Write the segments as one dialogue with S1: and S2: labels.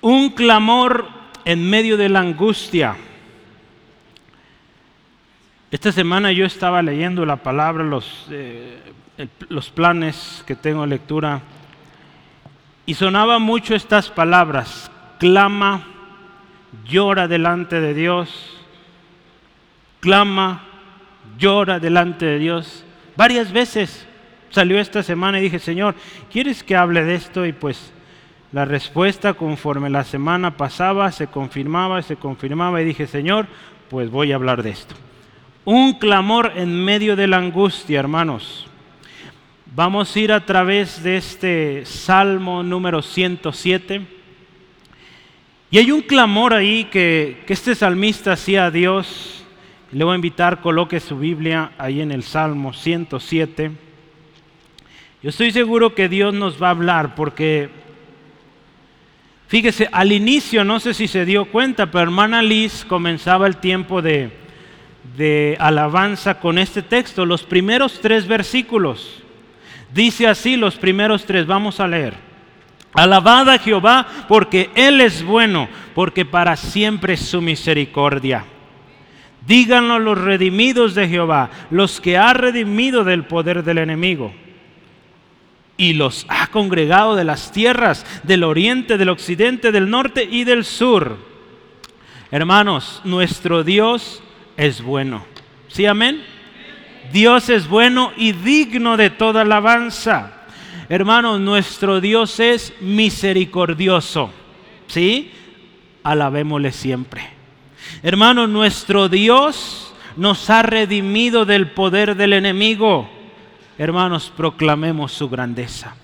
S1: Un clamor en medio de la angustia. Esta semana yo estaba leyendo la palabra, los, eh, los planes que tengo en lectura, y sonaba mucho estas palabras, clama, llora delante de Dios, clama, llora delante de Dios. Varias veces salió esta semana y dije, Señor, ¿quieres que hable de esto? Y pues la respuesta conforme la semana pasaba se confirmaba se confirmaba y dije, Señor, pues voy a hablar de esto. Un clamor en medio de la angustia, hermanos. Vamos a ir a través de este Salmo número 107. Y hay un clamor ahí que, que este salmista hacía a Dios. Le voy a invitar, coloque su Biblia ahí en el Salmo 107. Yo estoy seguro que Dios nos va a hablar porque Fíjese, al inicio, no sé si se dio cuenta, pero hermana Liz comenzaba el tiempo de, alabanza con este texto, los primeros tres versículos. Dice así los primeros tres, vamos a leer. Alabad a Jehová porque Él es bueno, porque para siempre es su misericordia. Díganlo los redimidos de Jehová, los que ha redimido del poder del enemigo y los ha congregado de las tierras del oriente, del occidente, del norte y del sur. Hermanos, nuestro Dios es bueno. ¿Sí, amén? Dios es bueno y digno de toda alabanza. Hermanos, nuestro Dios es misericordioso. ¿Sí? Alabémosle siempre. Hermanos, nuestro Dios nos ha redimido del poder del enemigo hermanos, proclamemos su grandeza.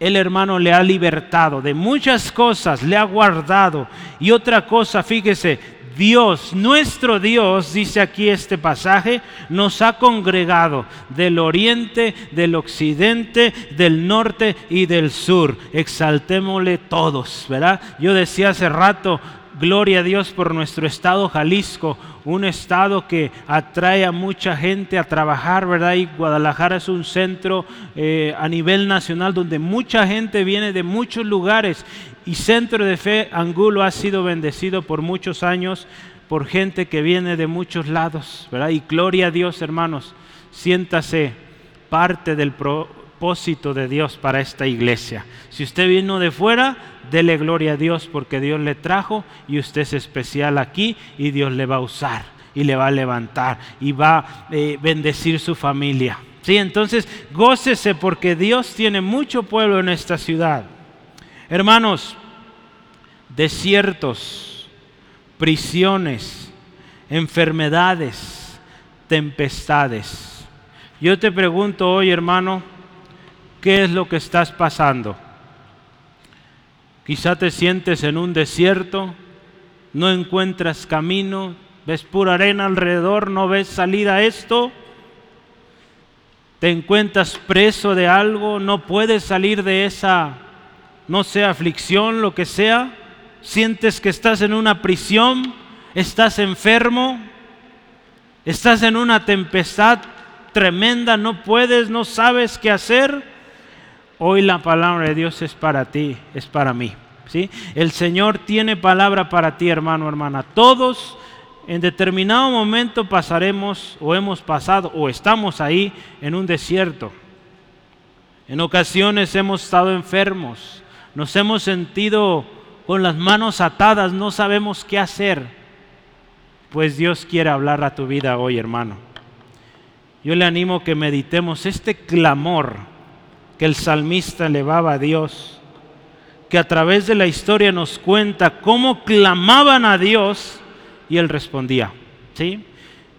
S1: El hermano le ha libertado de muchas cosas, le ha guardado. Y otra cosa, fíjese, Dios, nuestro Dios, dice aquí este pasaje, nos ha congregado del oriente, del occidente, del norte y del sur. Exaltémosle todos, ¿verdad? Yo decía hace rato, Gloria a Dios por nuestro estado Jalisco, un estado que atrae a mucha gente a trabajar, ¿verdad? Y Guadalajara es un centro eh, a nivel nacional donde mucha gente viene de muchos lugares y Centro de Fe Angulo ha sido bendecido por muchos años por gente que viene de muchos lados, ¿verdad? Y gloria a Dios, hermanos, siéntase parte del propósito de Dios para esta iglesia. Si usted vino de fuera, dele gloria a Dios porque Dios le trajo y usted es especial aquí y Dios le va a usar y le va a levantar y va a eh, bendecir su familia. Sí, entonces gócese porque Dios tiene mucho pueblo en esta ciudad. Hermanos, desiertos, prisiones, enfermedades, tempestades. Yo te pregunto hoy, hermano, ¿qué es lo que estás pasando? Quizá te sientes en un desierto, no encuentras camino, ves pura arena alrededor, no ves salida a esto. Te encuentras preso de algo, no puedes salir de esa, no sé, aflicción, lo que sea. Sientes que estás en una prisión, estás enfermo, estás en una tempestad tremenda, no puedes, no sabes qué hacer. Hoy la palabra de Dios es para ti, es para mí. ¿sí? El Señor tiene palabra para ti, hermano, hermana. Todos en determinado momento pasaremos o hemos pasado o estamos ahí en un desierto. En ocasiones hemos estado enfermos, nos hemos sentido con las manos atadas, no sabemos qué hacer. Pues Dios quiere hablar a tu vida hoy, hermano. Yo le animo que meditemos este clamor que el salmista elevaba a Dios, que a través de la historia nos cuenta cómo clamaban a Dios y Él respondía. ¿sí?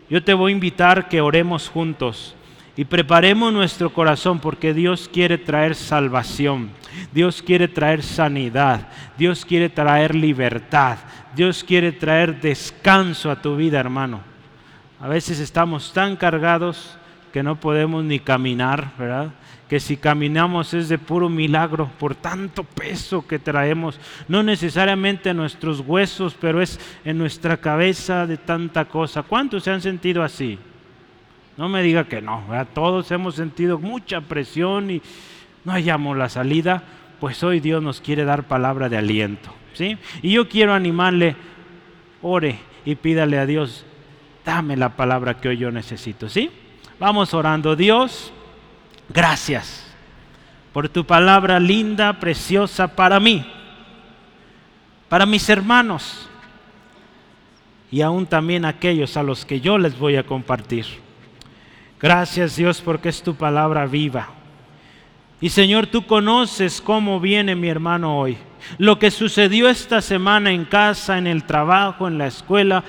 S1: Yo te voy a invitar que oremos juntos y preparemos nuestro corazón porque Dios quiere traer salvación, Dios quiere traer sanidad, Dios quiere traer libertad, Dios quiere traer descanso a tu vida, hermano. A veces estamos tan cargados que no podemos ni caminar, ¿verdad? que si caminamos es de puro milagro por tanto peso que traemos, no necesariamente en nuestros huesos, pero es en nuestra cabeza de tanta cosa. ¿Cuántos se han sentido así? No me diga que no, todos hemos sentido mucha presión y no hallamos la salida, pues hoy Dios nos quiere dar palabra de aliento. ¿sí? Y yo quiero animarle, ore y pídale a Dios, dame la palabra que hoy yo necesito. ¿sí? Vamos orando, Dios, gracias por tu palabra linda, preciosa para mí, para mis hermanos y aún también aquellos a los que yo les voy a compartir. Gracias Dios porque es tu palabra viva y Señor, tú conoces cómo viene mi hermano hoy. Lo que sucedió esta semana en casa, en el trabajo, en la escuela,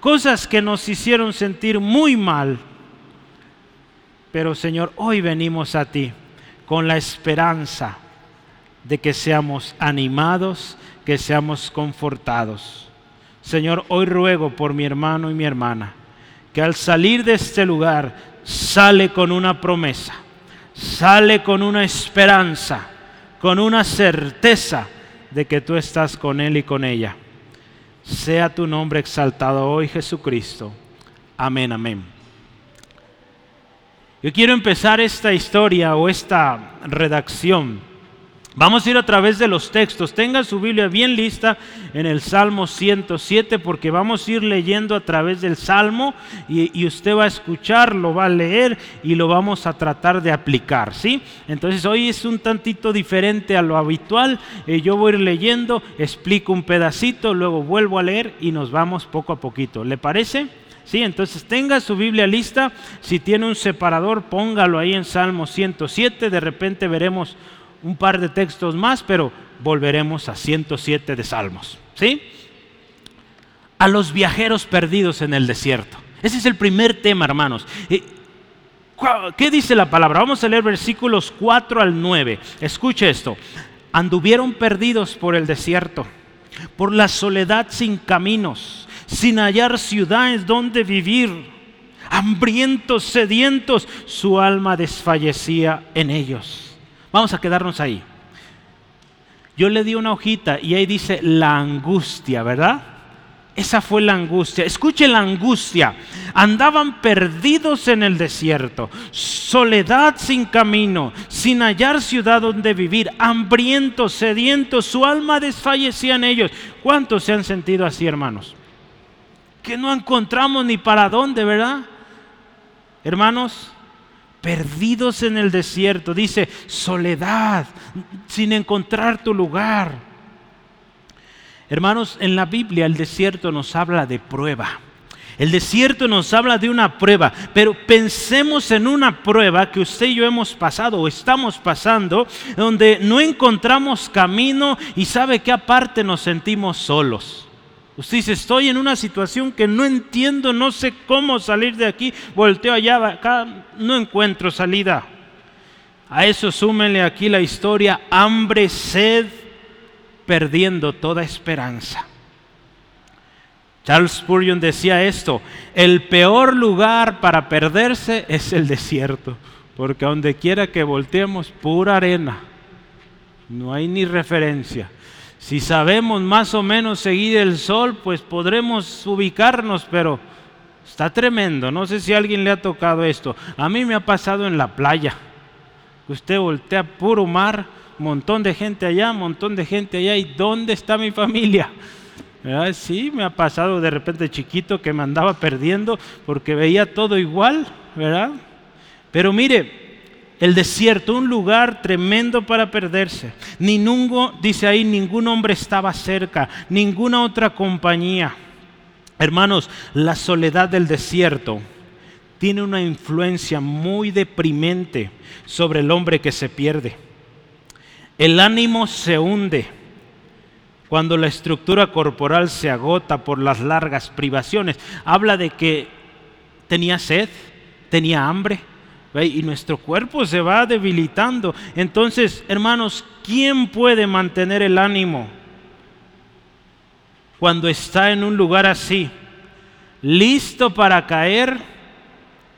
S1: cosas que nos hicieron sentir muy mal. Pero Señor, hoy venimos a ti con la esperanza de que seamos animados, que seamos confortados. Señor, hoy ruego por mi hermano y mi hermana, que al salir de este lugar sale con una promesa sale con una esperanza, con una certeza de que tú estás con él y con ella. Sea tu nombre exaltado hoy, Jesucristo. Amén, amén. Yo quiero empezar esta historia o esta redacción Vamos a ir a través de los textos. Tenga su Biblia bien lista en el Salmo 107 porque vamos a ir leyendo a través del Salmo y, usted va a escuchar, lo va a leer y lo vamos a tratar de aplicar. ¿sí? Entonces hoy es un tantito diferente a lo habitual. Eh, yo voy a ir leyendo, explico un pedacito, luego vuelvo a leer y nos vamos poco a poquito. ¿Le parece? Sí, entonces tenga su Biblia lista. Si tiene un separador, póngalo ahí en Salmo 107. De repente veremos un par de textos más, pero volveremos a 107 de Salmos. ¿Sí? A los viajeros perdidos en el desierto. Ese es el primer tema, hermanos. ¿Qué dice la palabra? Vamos a leer versículos 4 al 9. Escuche esto. Anduvieron perdidos por el desierto, por la soledad sin caminos, sin hallar ciudades donde vivir. Hambrientos, sedientos, su alma desfallecía en ellos Vamos a quedarnos ahí. Yo le di una hojita y ahí dice la angustia, ¿verdad? Esa fue la angustia. Escuche la angustia. Andaban perdidos en el desierto, soledad sin camino, sin hallar ciudad donde vivir, hambrientos, sedientos, su alma desfallecía en ellos. ¿Cuántos se han sentido así, hermanos? Que no encontramos ni para dónde, ¿verdad? Hermanos, perdidos en el desierto. Dice, soledad, sin encontrar tu lugar. Hermanos, en la Biblia el desierto nos habla de prueba. El desierto nos habla de una prueba, pero pensemos en una prueba que usted y yo hemos pasado o estamos pasando, donde no encontramos camino y sabe que aparte nos sentimos solos. Usted dice, estoy en una situación que no entiendo, no sé cómo salir de aquí, volteo allá, acá, no encuentro salida. A eso súmenle aquí la historia, hambre, sed, perdiendo toda esperanza. Charles Spurgeon decía esto, el peor lugar para perderse es el desierto, porque donde quiera que volteemos, pura arena, no hay ni referencia. Si sabemos más o menos seguir el sol, pues podremos ubicarnos, pero está tremendo. No sé si alguien le ha tocado esto. A mí me ha pasado en la playa. Usted voltea puro mar, montón de gente allá, montón de gente allá. ¿Y dónde está mi familia? Sí, me ha pasado de repente chiquito que me andaba perdiendo porque veía todo igual, ¿verdad? Pero mire, el desierto, un lugar tremendo para perderse. Ni dice ahí, ningún hombre estaba cerca, ninguna otra compañía. Hermanos, la soledad del desierto tiene una influencia muy deprimente sobre el hombre que se pierde. El ánimo se hunde cuando la estructura corporal se agota por las largas privaciones. Habla de que tenía sed, tenía hambre, y nuestro cuerpo se va debilitando. Entonces, hermanos, ¿quién puede mantener el ánimo cuando está en un lugar así? Listo para caer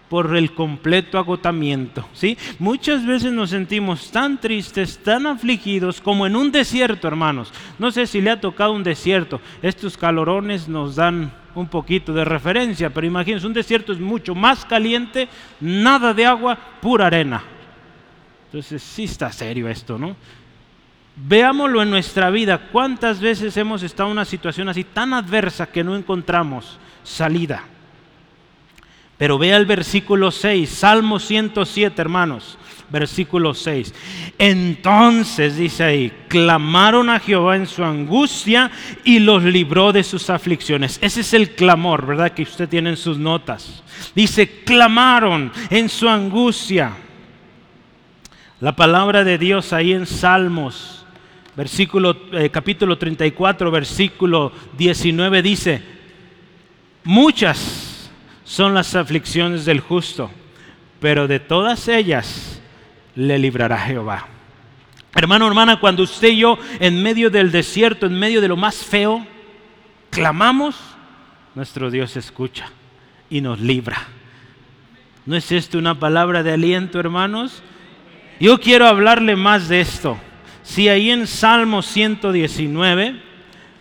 S1: por el completo agotamiento. ¿sí? Muchas veces nos sentimos tan tristes, tan afligidos como en un desierto, hermanos. No sé si le ha tocado un desierto. Estos calorones nos dan un poquito de referencia, pero imagínense, un desierto es mucho más caliente, nada de agua, pura arena. Entonces sí está serio esto, ¿no? Veámoslo en nuestra vida. ¿Cuántas veces hemos estado en una situación así tan adversa que no encontramos salida? Pero vea el versículo 6, Salmo 107, hermanos, versículo 6. Entonces, dice ahí, clamaron a Jehová en su angustia y los libró de sus aflicciones. Ese es el clamor, ¿verdad? Que usted tiene en sus notas. Dice, clamaron en su angustia. La palabra de Dios ahí en Salmos, versículo, eh, capítulo 34, versículo 19 dice, muchas son las aflicciones del justo, pero de todas ellas le librará Jehová. Hermano, hermana, cuando usted y yo en medio del desierto, en medio de lo más feo, clamamos, nuestro Dios escucha y nos libra. ¿No es esto una palabra de aliento, hermanos? Yo quiero hablarle más de esto. Si ahí en Salmo 119,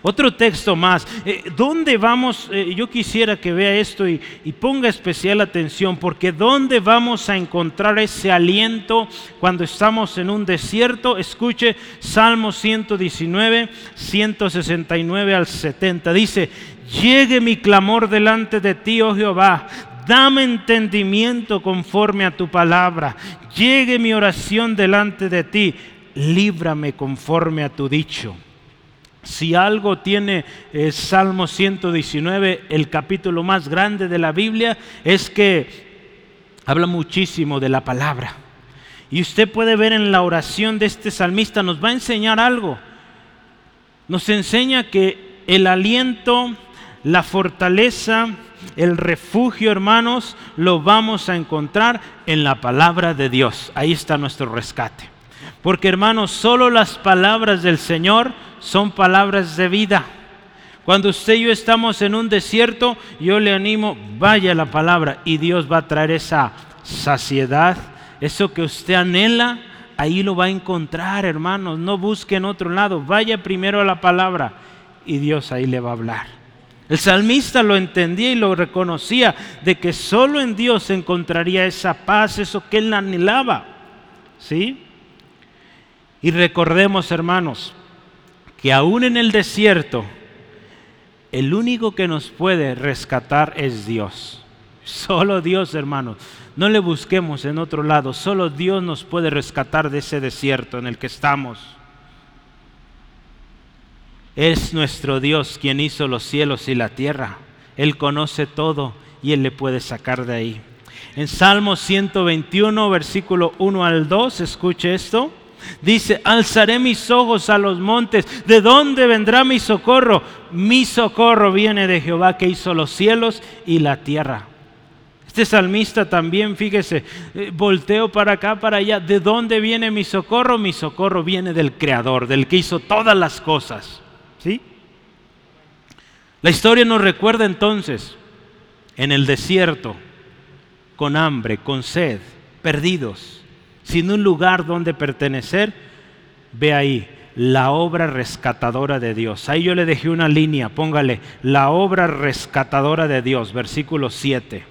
S1: otro texto más. Eh, ¿Dónde vamos? Eh, yo quisiera que vea esto y, ponga especial atención, porque ¿dónde vamos a encontrar ese aliento cuando estamos en un desierto? Escuche Salmo 119, 169 al 70. Dice, llegue mi clamor delante de ti, oh Jehová. Dame entendimiento conforme a tu palabra. Llegue mi oración delante de ti. Líbrame conforme a tu dicho. Si algo tiene eh, Salmo 119, el capítulo más grande de la Biblia, es que habla muchísimo de la palabra. Y usted puede ver en la oración de este salmista, nos va a enseñar algo. Nos enseña que el aliento, la fortaleza, el refugio, hermanos, lo vamos a encontrar en la palabra de Dios. Ahí está nuestro rescate. Porque hermanos, solo las palabras del Señor son palabras de vida. Cuando usted y yo estamos en un desierto, yo le animo, vaya la palabra y Dios va a traer esa saciedad, eso que usted anhela, ahí lo va a encontrar, hermanos. No busque en otro lado, vaya primero a la palabra y Dios ahí le va a hablar. El salmista lo entendía y lo reconocía de que solo en Dios encontraría esa paz, eso que él anhelaba. ¿Sí? Y recordemos, hermanos, que aún en el desierto, el único que nos puede rescatar es Dios. Solo Dios, hermanos. No le busquemos en otro lado. Solo Dios nos puede rescatar de ese desierto en el que estamos. Es nuestro Dios quien hizo los cielos y la tierra. Él conoce todo y Él le puede sacar de ahí. En Salmo 121, versículo 1 al 2, escuche esto. Dice, alzaré mis ojos a los montes. ¿De dónde vendrá mi socorro? Mi socorro viene de Jehová que hizo los cielos y la tierra. Este salmista también, fíjese, eh, volteo para acá, para allá. ¿De dónde viene mi socorro? Mi socorro viene del Creador, del que hizo todas las cosas. ¿Sí? La historia nos recuerda entonces en el desierto, con hambre, con sed, perdidos sin un lugar donde pertenecer, ve ahí la obra rescatadora de Dios. Ahí yo le dejé una línea, póngale, la obra rescatadora de Dios, versículo 7.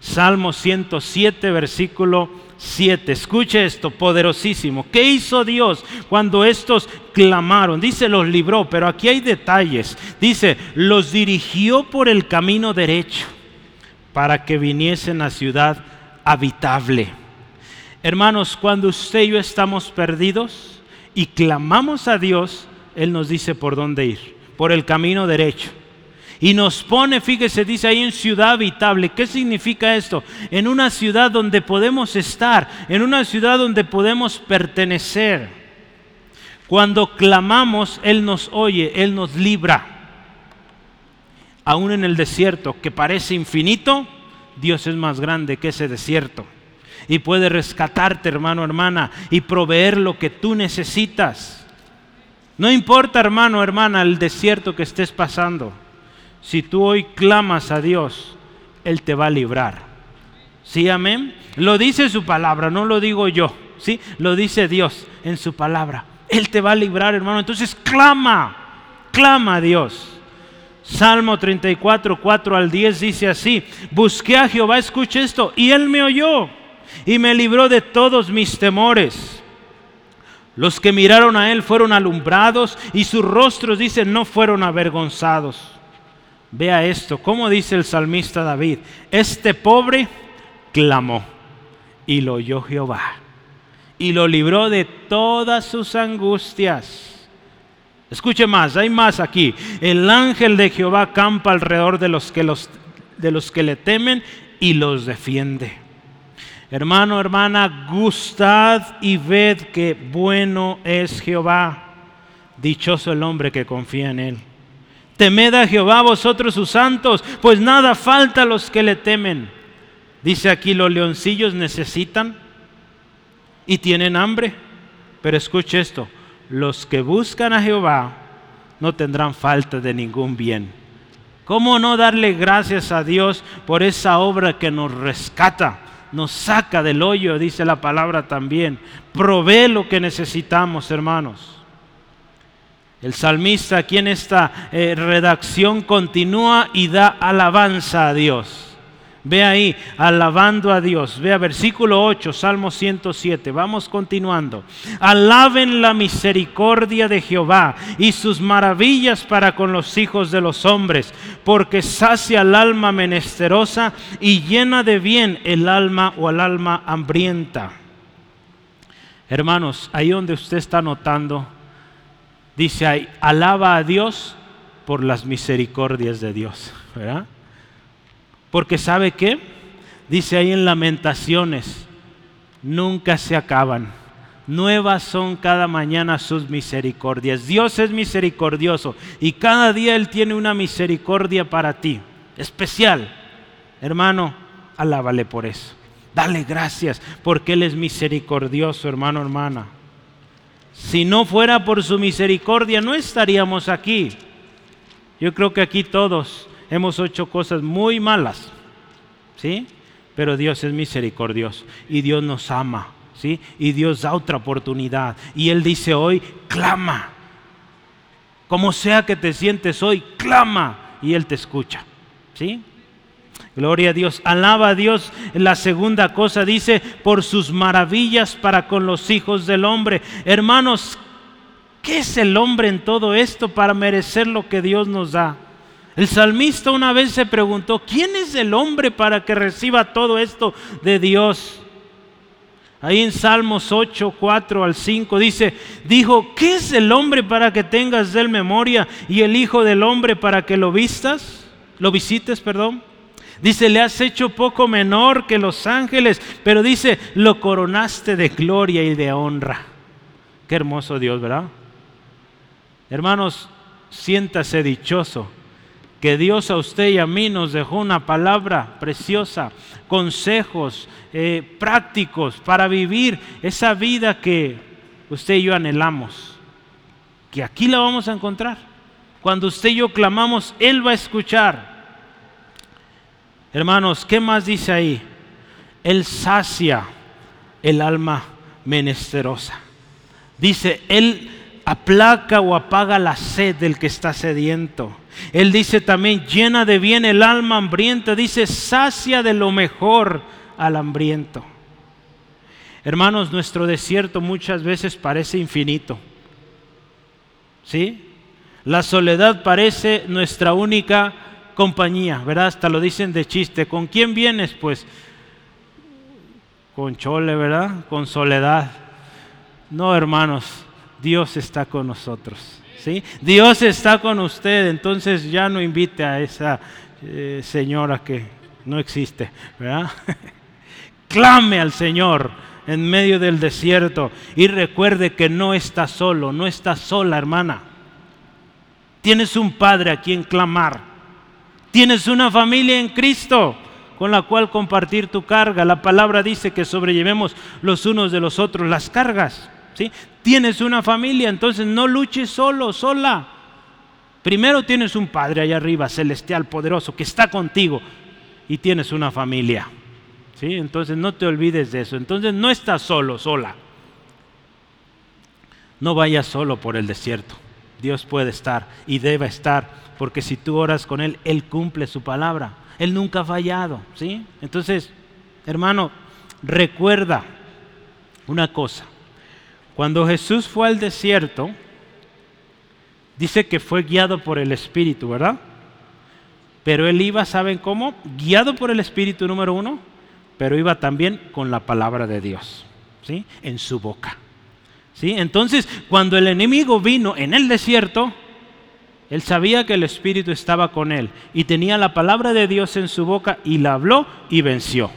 S1: Salmo 107, versículo 7. Escuche esto, poderosísimo. ¿Qué hizo Dios cuando estos clamaron? Dice, los libró, pero aquí hay detalles. Dice, los dirigió por el camino derecho para que viniesen a ciudad habitable Hermanos, cuando usted y yo estamos perdidos y clamamos a Dios, Él nos dice por dónde ir, por el camino derecho. Y nos pone, fíjese, dice ahí en ciudad habitable. ¿Qué significa esto? En una ciudad donde podemos estar, en una ciudad donde podemos pertenecer. Cuando clamamos, Él nos oye, Él nos libra. Aún en el desierto que parece infinito, Dios es más grande que ese desierto y puede rescatarte, hermano, hermana, y proveer lo que tú necesitas. No importa, hermano, hermana, el desierto que estés pasando. Si tú hoy clamas a Dios, Él te va a librar. ¿Sí, amén? Lo dice su palabra, no lo digo yo. ¿Sí? Lo dice Dios en su palabra. Él te va a librar, hermano. Entonces clama, clama a Dios. Salmo 34, 4 al 10 dice así, busqué a Jehová, escuche esto, y él me oyó y me libró de todos mis temores. Los que miraron a él fueron alumbrados y sus rostros, dicen, no fueron avergonzados. Vea esto, como dice el salmista David, este pobre clamó y lo oyó Jehová y lo libró de todas sus angustias. Escuche más, hay más aquí. El ángel de Jehová campa alrededor de los que, los, de los que le temen y los defiende. Hermano, hermana, gustad y ved que bueno es Jehová. Dichoso el hombre que confía en él. Temed a Jehová vosotros sus santos, pues nada falta a los que le temen. Dice aquí, los leoncillos necesitan y tienen hambre. Pero escuche esto, los que buscan a Jehová no tendrán falta de ningún bien. ¿Cómo no darle gracias a Dios por esa obra que nos rescata? Nos saca del hoyo, dice la palabra también. Provee lo que necesitamos, hermanos. El salmista aquí en esta eh, redacción continúa y da alabanza a Dios. Ve ahí, alabando a Dios. Vea versículo 8, Salmo 107. Vamos continuando. Alaben la misericordia de Jehová y sus maravillas para con los hijos de los hombres, porque sacia el alma menesterosa y llena de bien el alma o el alma hambrienta. Hermanos, ahí donde usted está notando, dice ahí, alaba a Dios por las misericordias de Dios. ¿verdad? Porque sabe qué? Dice ahí en lamentaciones, nunca se acaban. Nuevas son cada mañana sus misericordias. Dios es misericordioso y cada día Él tiene una misericordia para ti, especial. Hermano, alábale por eso. Dale gracias porque Él es misericordioso, hermano, hermana. Si no fuera por su misericordia, no estaríamos aquí. Yo creo que aquí todos hemos hecho cosas muy malas, ¿sí? Pero Dios es misericordioso y Dios nos ama, ¿sí? Y Dios da otra oportunidad. Y Él dice hoy, clama. Como sea que te sientes hoy, clama y Él te escucha, ¿sí? Gloria a Dios, alaba a Dios. La segunda cosa dice, por sus maravillas para con los hijos del hombre. Hermanos, ¿qué es el hombre en todo esto para merecer lo que Dios nos da? El salmista una vez se preguntó, ¿quién es el hombre para que reciba todo esto de Dios? Ahí en Salmos 8, 4 al 5 dice, dijo, ¿qué es el hombre para que tengas de él memoria y el hijo del hombre para que lo vistas? Lo visites, perdón. Dice, le has hecho poco menor que los ángeles, pero dice, lo coronaste de gloria y de honra. Qué hermoso Dios, ¿verdad? Hermanos, siéntase dichoso que Dios a usted y a mí nos dejó una palabra preciosa, consejos eh, prácticos para vivir esa vida que usted y yo anhelamos. Que aquí la vamos a encontrar. Cuando usted y yo clamamos, Él va a escuchar. Hermanos, ¿qué más dice ahí? Él sacia el alma menesterosa. Dice, Él aplaca o apaga la sed del que está sediento. Él dice también, llena de bien el alma hambrienta, dice, sacia de lo mejor al hambriento. Hermanos, nuestro desierto muchas veces parece infinito. ¿Sí? La soledad parece nuestra única compañía, ¿verdad? Hasta lo dicen de chiste. ¿Con quién vienes? Pues con chole, ¿verdad? Con soledad. No, hermanos, Dios está con nosotros. Dios está con usted, entonces ya no invite a esa eh, señora que no existe, Clame al Señor en medio del desierto y recuerde que no está solo, no está sola, hermana. Tienes un Padre a quien clamar. Tienes una familia en Cristo con la cual compartir tu carga. La palabra dice que sobrellevemos los unos de los otros las cargas. Tienes una familia, entonces no luches solo, sola. Primero tienes un Padre allá arriba, celestial, poderoso, que está contigo y tienes una familia. ¿Sí? Entonces no te olvides de eso. Entonces no estás solo, sola. No vayas solo por el desierto. Dios puede estar y debe estar, porque si tú oras con Él, Él cumple su palabra. Él nunca ha fallado. ¿sí? Entonces, hermano, recuerda una cosa. Cuando Jesús fue al desierto, dice que fue guiado por el Espíritu, ¿verdad? Pero él iba, ¿saben cómo? Guiado por el Espíritu número uno, pero iba también con la palabra de Dios, ¿sí? En su boca. ¿Sí? Entonces, cuando el enemigo vino en el desierto, él sabía que el Espíritu estaba con él y tenía la palabra de Dios en su boca y la habló y venció.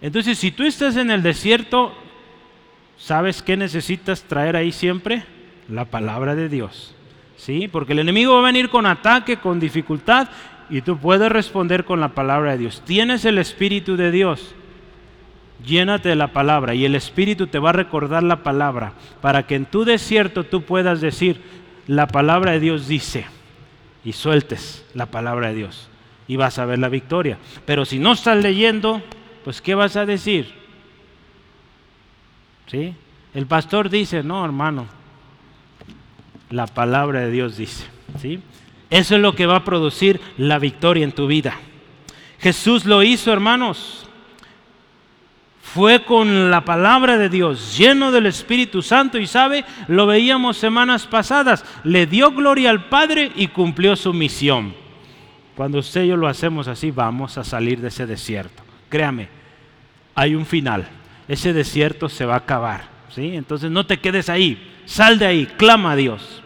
S1: Entonces, si tú estás en el desierto, ¿sabes qué necesitas traer ahí siempre? La palabra de Dios. ¿Sí? Porque el enemigo va a venir con ataque, con dificultad, y tú puedes responder con la palabra de Dios. Tienes el Espíritu de Dios. Llénate de la palabra y el Espíritu te va a recordar la palabra para que en tu desierto tú puedas decir, la palabra de Dios dice, y sueltes la palabra de Dios y vas a ver la victoria. Pero si no estás leyendo, pues ¿qué vas a decir? ¿Sí? El pastor dice, no, hermano, la palabra de Dios dice, ¿sí? Eso es lo que va a producir la victoria en tu vida. Jesús lo hizo, hermanos. Fue con la palabra de Dios, lleno del Espíritu Santo y sabe, lo veíamos semanas pasadas, le dio gloria al Padre y cumplió su misión. Cuando usted y yo lo hacemos así, vamos a salir de ese desierto. Créame, hay un final. Ese desierto se va a acabar. ¿sí? Entonces no te quedes ahí. Sal de ahí, clama a Dios.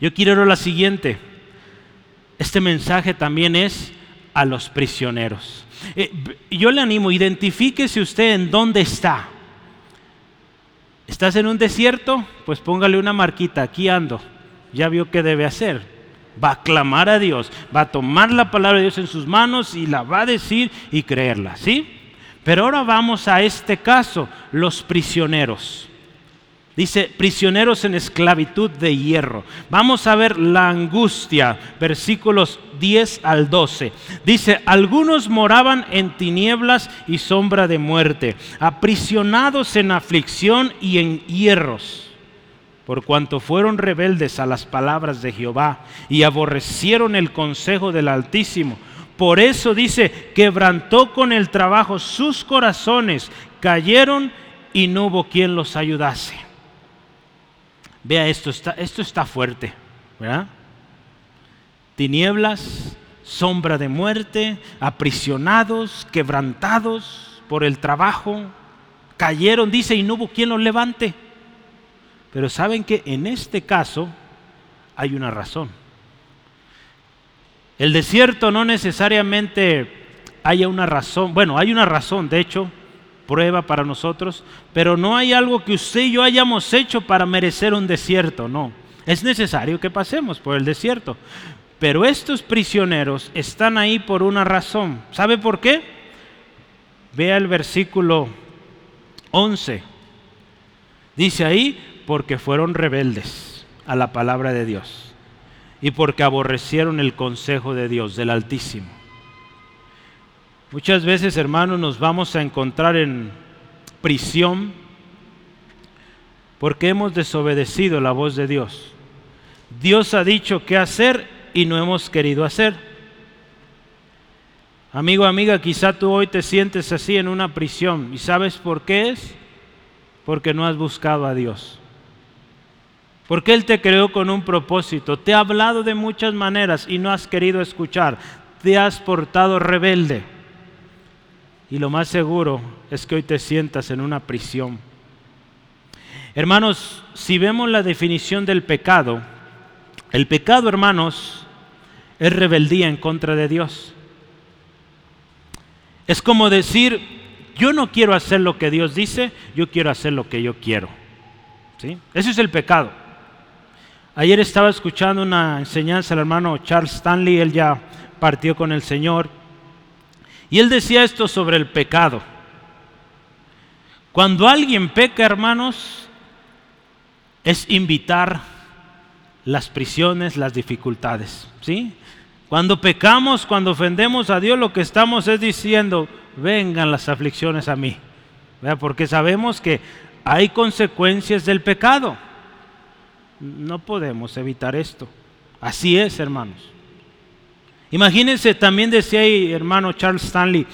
S1: Yo quiero la siguiente. Este mensaje también es a los prisioneros. Eh, yo le animo, identifíquese usted en dónde está. ¿Estás en un desierto? Pues póngale una marquita, aquí ando. Ya vio qué debe hacer. Va a clamar a Dios, va a tomar la palabra de Dios en sus manos y la va a decir y creerla, ¿sí? Pero ahora vamos a este caso, los prisioneros. Dice, prisioneros en esclavitud de hierro. Vamos a ver la angustia, versículos 10 al 12. Dice, algunos moraban en tinieblas y sombra de muerte, aprisionados en aflicción y en hierros, por cuanto fueron rebeldes a las palabras de Jehová y aborrecieron el consejo del Altísimo. Por eso dice, quebrantó con el trabajo sus corazones, cayeron y no hubo quien los ayudase. Vea esto, está, esto está fuerte, ¿verdad? Tinieblas, sombra de muerte, aprisionados, quebrantados por el trabajo, cayeron, dice, y no hubo quien los levante. Pero saben que en este caso hay una razón. El desierto no necesariamente haya una razón, bueno, hay una razón, de hecho, prueba para nosotros, pero no hay algo que usted y yo hayamos hecho para merecer un desierto, no. Es necesario que pasemos por el desierto. Pero estos prisioneros están ahí por una razón. ¿Sabe por qué? Vea el versículo 11. Dice ahí, porque fueron rebeldes a la palabra de Dios y porque aborrecieron el consejo de Dios, del Altísimo. Muchas veces, hermanos, nos vamos a encontrar en prisión porque hemos desobedecido la voz de Dios. Dios ha dicho qué hacer y no hemos querido hacer. Amigo, amiga, quizá tú hoy te sientes así en una prisión. ¿Y sabes por qué es? Porque no has buscado a Dios. Porque Él te creó con un propósito. Te ha hablado de muchas maneras y no has querido escuchar. Te has portado rebelde. Y lo más seguro es que hoy te sientas en una prisión. Hermanos, si vemos la definición del pecado, el pecado, hermanos, es rebeldía en contra de Dios. Es como decir, yo no quiero hacer lo que Dios dice, yo quiero hacer lo que yo quiero. ¿Sí? Eso es el pecado. Ayer estaba escuchando una enseñanza del hermano Charles Stanley, él ya partió con el Señor. Y él decía esto sobre el pecado. Cuando alguien peca, hermanos, es invitar las prisiones, las dificultades. ¿sí? Cuando pecamos, cuando ofendemos a Dios, lo que estamos es diciendo, vengan las aflicciones a mí. Porque sabemos que hay consecuencias del pecado. No podemos evitar esto. Así es, hermanos. Imagínense, también decía ahí, hermano Charles Stanley,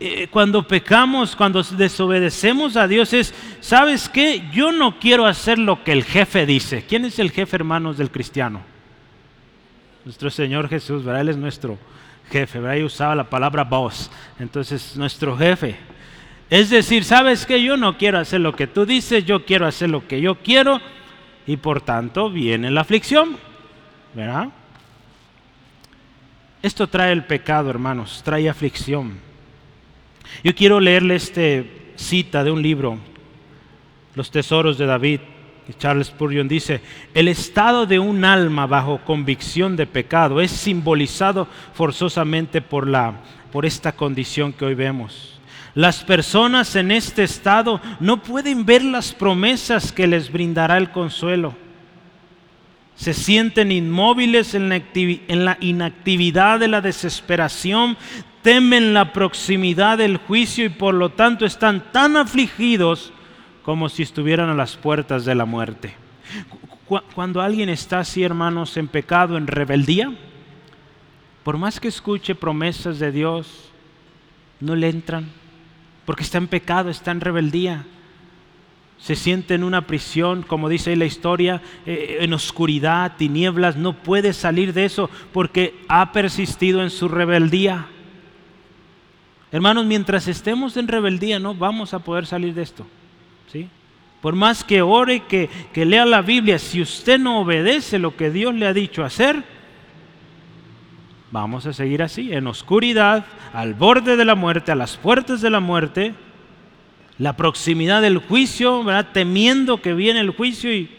S1: eh, cuando pecamos, cuando desobedecemos a Dios es, ¿sabes qué? Yo no quiero hacer lo que el jefe dice. ¿Quién es el jefe, hermanos, del cristiano? Nuestro Señor Jesús, ¿verdad? Él es nuestro jefe, ¿verdad? Usaba la palabra boss. Entonces, nuestro jefe. Es decir, ¿sabes qué? Yo no quiero hacer lo que tú dices, yo quiero hacer lo que yo quiero y por tanto viene la aflicción, ¿verdad? Esto trae el pecado, hermanos, trae aflicción. Yo quiero leerle esta cita de un libro, Los Tesoros de David. Charles Spurgeon dice, el estado de un alma bajo convicción de pecado es simbolizado forzosamente por, la, por esta condición que hoy vemos. Las personas en este estado no pueden ver las promesas que les brindará el consuelo. Se sienten inmóviles en la, inactividad de la desesperación, temen la proximidad del juicio y por lo tanto están tan afligidos como si estuvieran a las puertas de la muerte. Cuando alguien está así, hermanos, en pecado, en rebeldía, por más que escuche promesas de Dios, no le entran, porque está en pecado, está en rebeldía. Se siente en una prisión, como dice ahí la historia, eh, en oscuridad, tinieblas, no puede salir de eso porque ha persistido en su rebeldía. Hermanos, mientras estemos en rebeldía no vamos a poder salir de esto. ¿sí? Por más que ore, que, que lea la Biblia, si usted no obedece lo que Dios le ha dicho hacer, vamos a seguir así, en oscuridad, al borde de la muerte, a las puertas de la muerte, la proximidad del juicio, ¿verdad? temiendo que viene el juicio y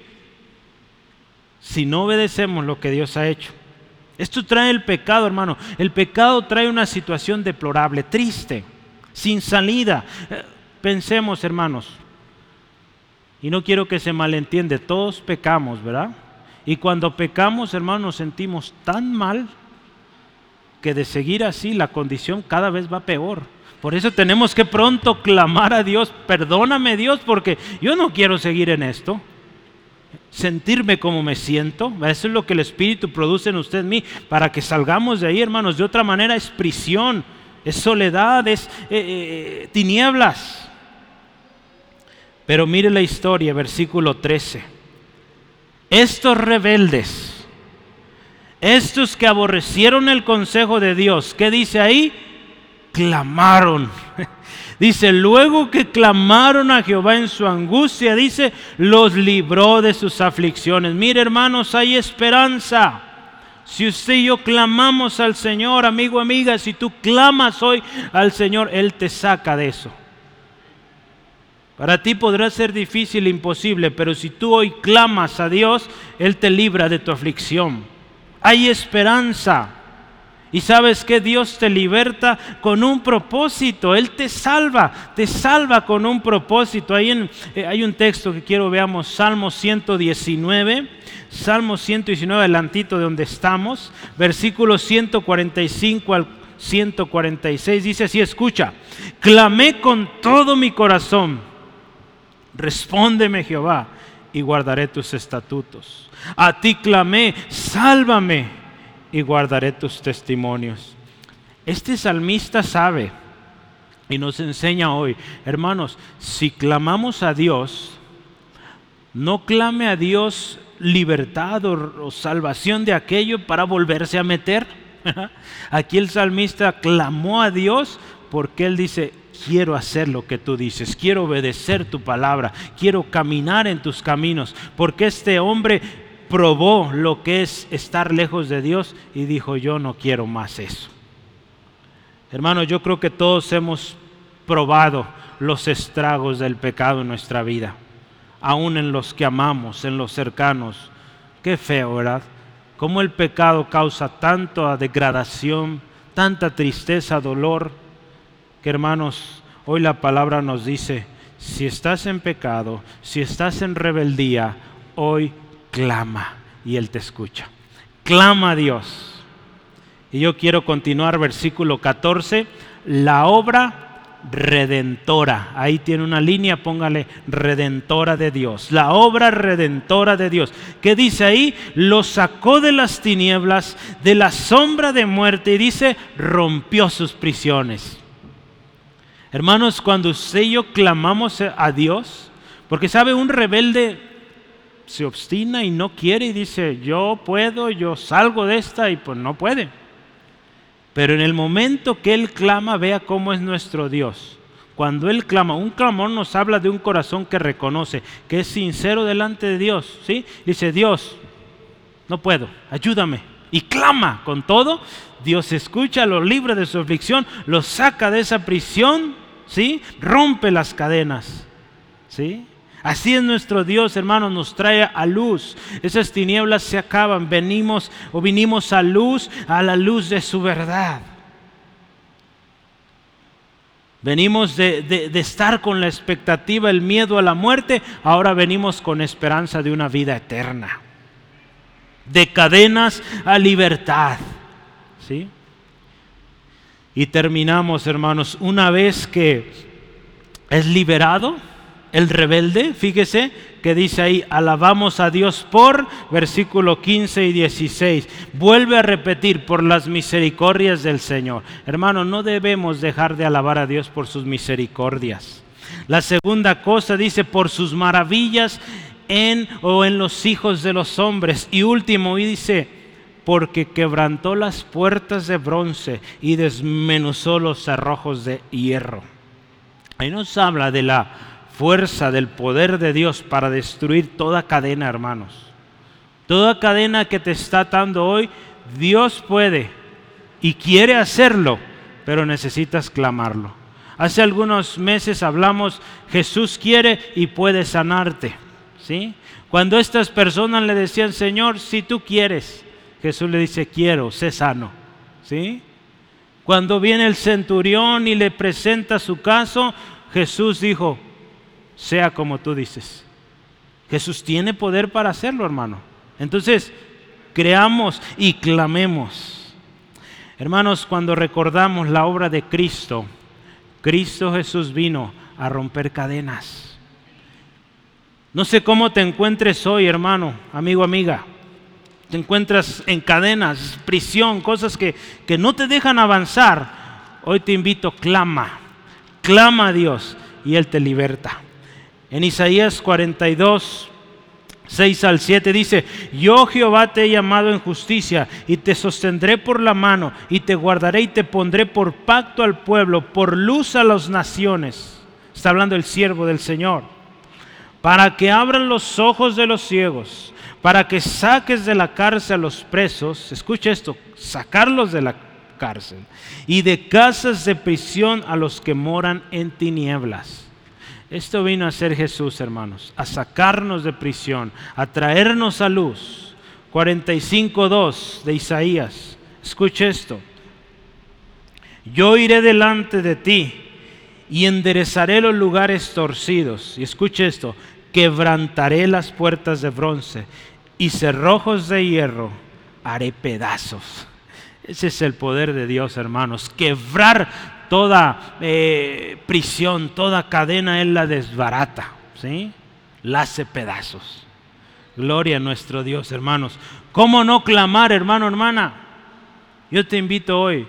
S1: si no obedecemos lo que Dios ha hecho. Esto trae el pecado, hermano. El pecado trae una situación deplorable, triste, sin salida. Eh, pensemos, hermanos, y no quiero que se malentiende, todos pecamos, ¿verdad? Y cuando pecamos, hermanos, nos sentimos tan mal que de seguir así la condición cada vez va peor. Por eso tenemos que pronto clamar a Dios, perdóname Dios, porque yo no quiero seguir en esto sentirme como me siento. Eso es lo que el Espíritu produce en usted en mí, para que salgamos de ahí, hermanos. De otra manera es prisión, es soledad, es eh, eh, tinieblas. Pero mire la historia, versículo 13. Estos rebeldes, estos que aborrecieron el consejo de Dios, ¿qué dice ahí? Clamaron. Dice, luego que clamaron a Jehová en su angustia, dice, los libró de sus aflicciones. Mire hermanos, hay esperanza. Si usted y yo clamamos al Señor, amigo, amiga, si tú clamas hoy al Señor, Él te saca de eso. Para ti podrá ser difícil, imposible, pero si tú hoy clamas a Dios, Él te libra de tu aflicción. Hay esperanza. Y sabes que Dios te liberta con un propósito, Él te salva, te salva con un propósito. Ahí eh, hay un texto que quiero veamos, Salmo 119, Salmo 119, adelantito de donde estamos, versículos 145 al 146, dice así, escucha, clamé con todo mi corazón, respóndeme Jehová y guardaré tus estatutos. A ti clamé, sálvame y guardaré tus testimonios. Este salmista sabe y nos enseña hoy, hermanos, si clamamos a Dios, no clame a Dios libertad o, salvación de aquello para volverse a meter. Aquí el salmista clamó a Dios porque él dice, quiero hacer lo que tú dices, quiero obedecer tu palabra, quiero caminar en tus caminos, porque este hombre probó lo que es estar lejos de Dios y dijo, yo no quiero más eso. Hermano, yo creo que todos hemos probado los estragos del pecado en nuestra vida, aún en los que amamos, en los cercanos. Qué feo, ¿verdad? Cómo el pecado causa tanta degradación, tanta tristeza, dolor, que hermanos, hoy la palabra nos dice, si estás en pecado, si estás en rebeldía, hoy clama y Él te escucha. Clama a Dios. Y yo quiero continuar versículo 14, la obra redentora. Ahí tiene una línea, póngale redentora de Dios. La obra redentora de Dios. ¿Qué dice ahí? Lo sacó de las tinieblas, de la sombra de muerte y dice, rompió sus prisiones. Hermanos, cuando usted y yo clamamos a Dios, porque sabe, un rebelde se obstina y no quiere y dice, yo puedo, yo salgo de esta y pues no puede. Pero en el momento que Él clama, vea cómo es nuestro Dios. Cuando Él clama, un clamor nos habla de un corazón que reconoce, que es sincero delante de Dios. ¿sí? Dice, Dios, no puedo, ayúdame. Y clama con todo, Dios escucha, lo libre de su aflicción, lo saca de esa prisión, ¿sí? rompe las cadenas. ¿sí? Así es nuestro Dios, hermanos, nos trae a luz. Esas tinieblas se acaban, venimos o vinimos a luz, a la luz de su verdad. Venimos de, de, estar con la expectativa, el miedo a la muerte, ahora venimos con esperanza de una vida eterna. De cadenas a libertad. ¿Sí? Y terminamos, hermanos, una vez que es liberado, el rebelde, fíjese que dice ahí, alabamos a Dios por, versículo 15 y 16. Vuelve a repetir, por las misericordias del Señor. Hermano, no debemos dejar de alabar a Dios por sus misericordias. La segunda cosa dice, por sus maravillas en o en los hijos de los hombres. Y último, y dice, porque quebrantó las puertas de bronce y desmenuzó los cerrojos de hierro. Ahí nos habla de la fuerza del poder de Dios para destruir toda cadena, hermanos. Toda cadena que te está atando hoy, Dios puede y quiere hacerlo, pero necesitas clamarlo. Hace algunos meses hablamos, Jesús quiere y puede sanarte. ¿sí? Cuando estas personas le decían, Señor, si tú quieres, Jesús le dice, quiero, sé sano. ¿sí? Cuando viene el centurión y le presenta su caso, Jesús dijo, sea como tú dices. Jesús tiene poder para hacerlo, hermano. Entonces, creamos y clamemos. Hermanos, cuando recordamos la obra de Cristo, Cristo Jesús vino a romper cadenas. No sé cómo te encuentres hoy, hermano, amigo, amiga. Te encuentras en cadenas, prisión, cosas que, que no te dejan avanzar. Hoy te invito, clama, clama a Dios y Él te liberta. En Isaías 42, 6 al 7 dice, yo Jehová te he llamado en justicia y te sostendré por la mano y te guardaré y te pondré por pacto al pueblo, por luz a las naciones. Está hablando el siervo del Señor. Para que abran los ojos de los ciegos, para que saques de la cárcel a los presos, escucha esto, sacarlos de la cárcel, y de casas de prisión a los que moran en tinieblas esto vino a ser Jesús, hermanos, a sacarnos de prisión, a traernos a luz. 45.2 de Isaías. Escuche esto. Yo iré delante de ti y enderezaré los lugares torcidos. Y escuche esto. Quebrantaré las puertas de bronce y cerrojos de hierro haré pedazos. Ese es el poder de Dios, hermanos. Quebrar toda eh, prisión, toda cadena, Él la desbarata, ¿sí? La hace pedazos. Gloria a nuestro Dios, hermanos. ¿Cómo no clamar, hermano, hermana? Yo te invito hoy.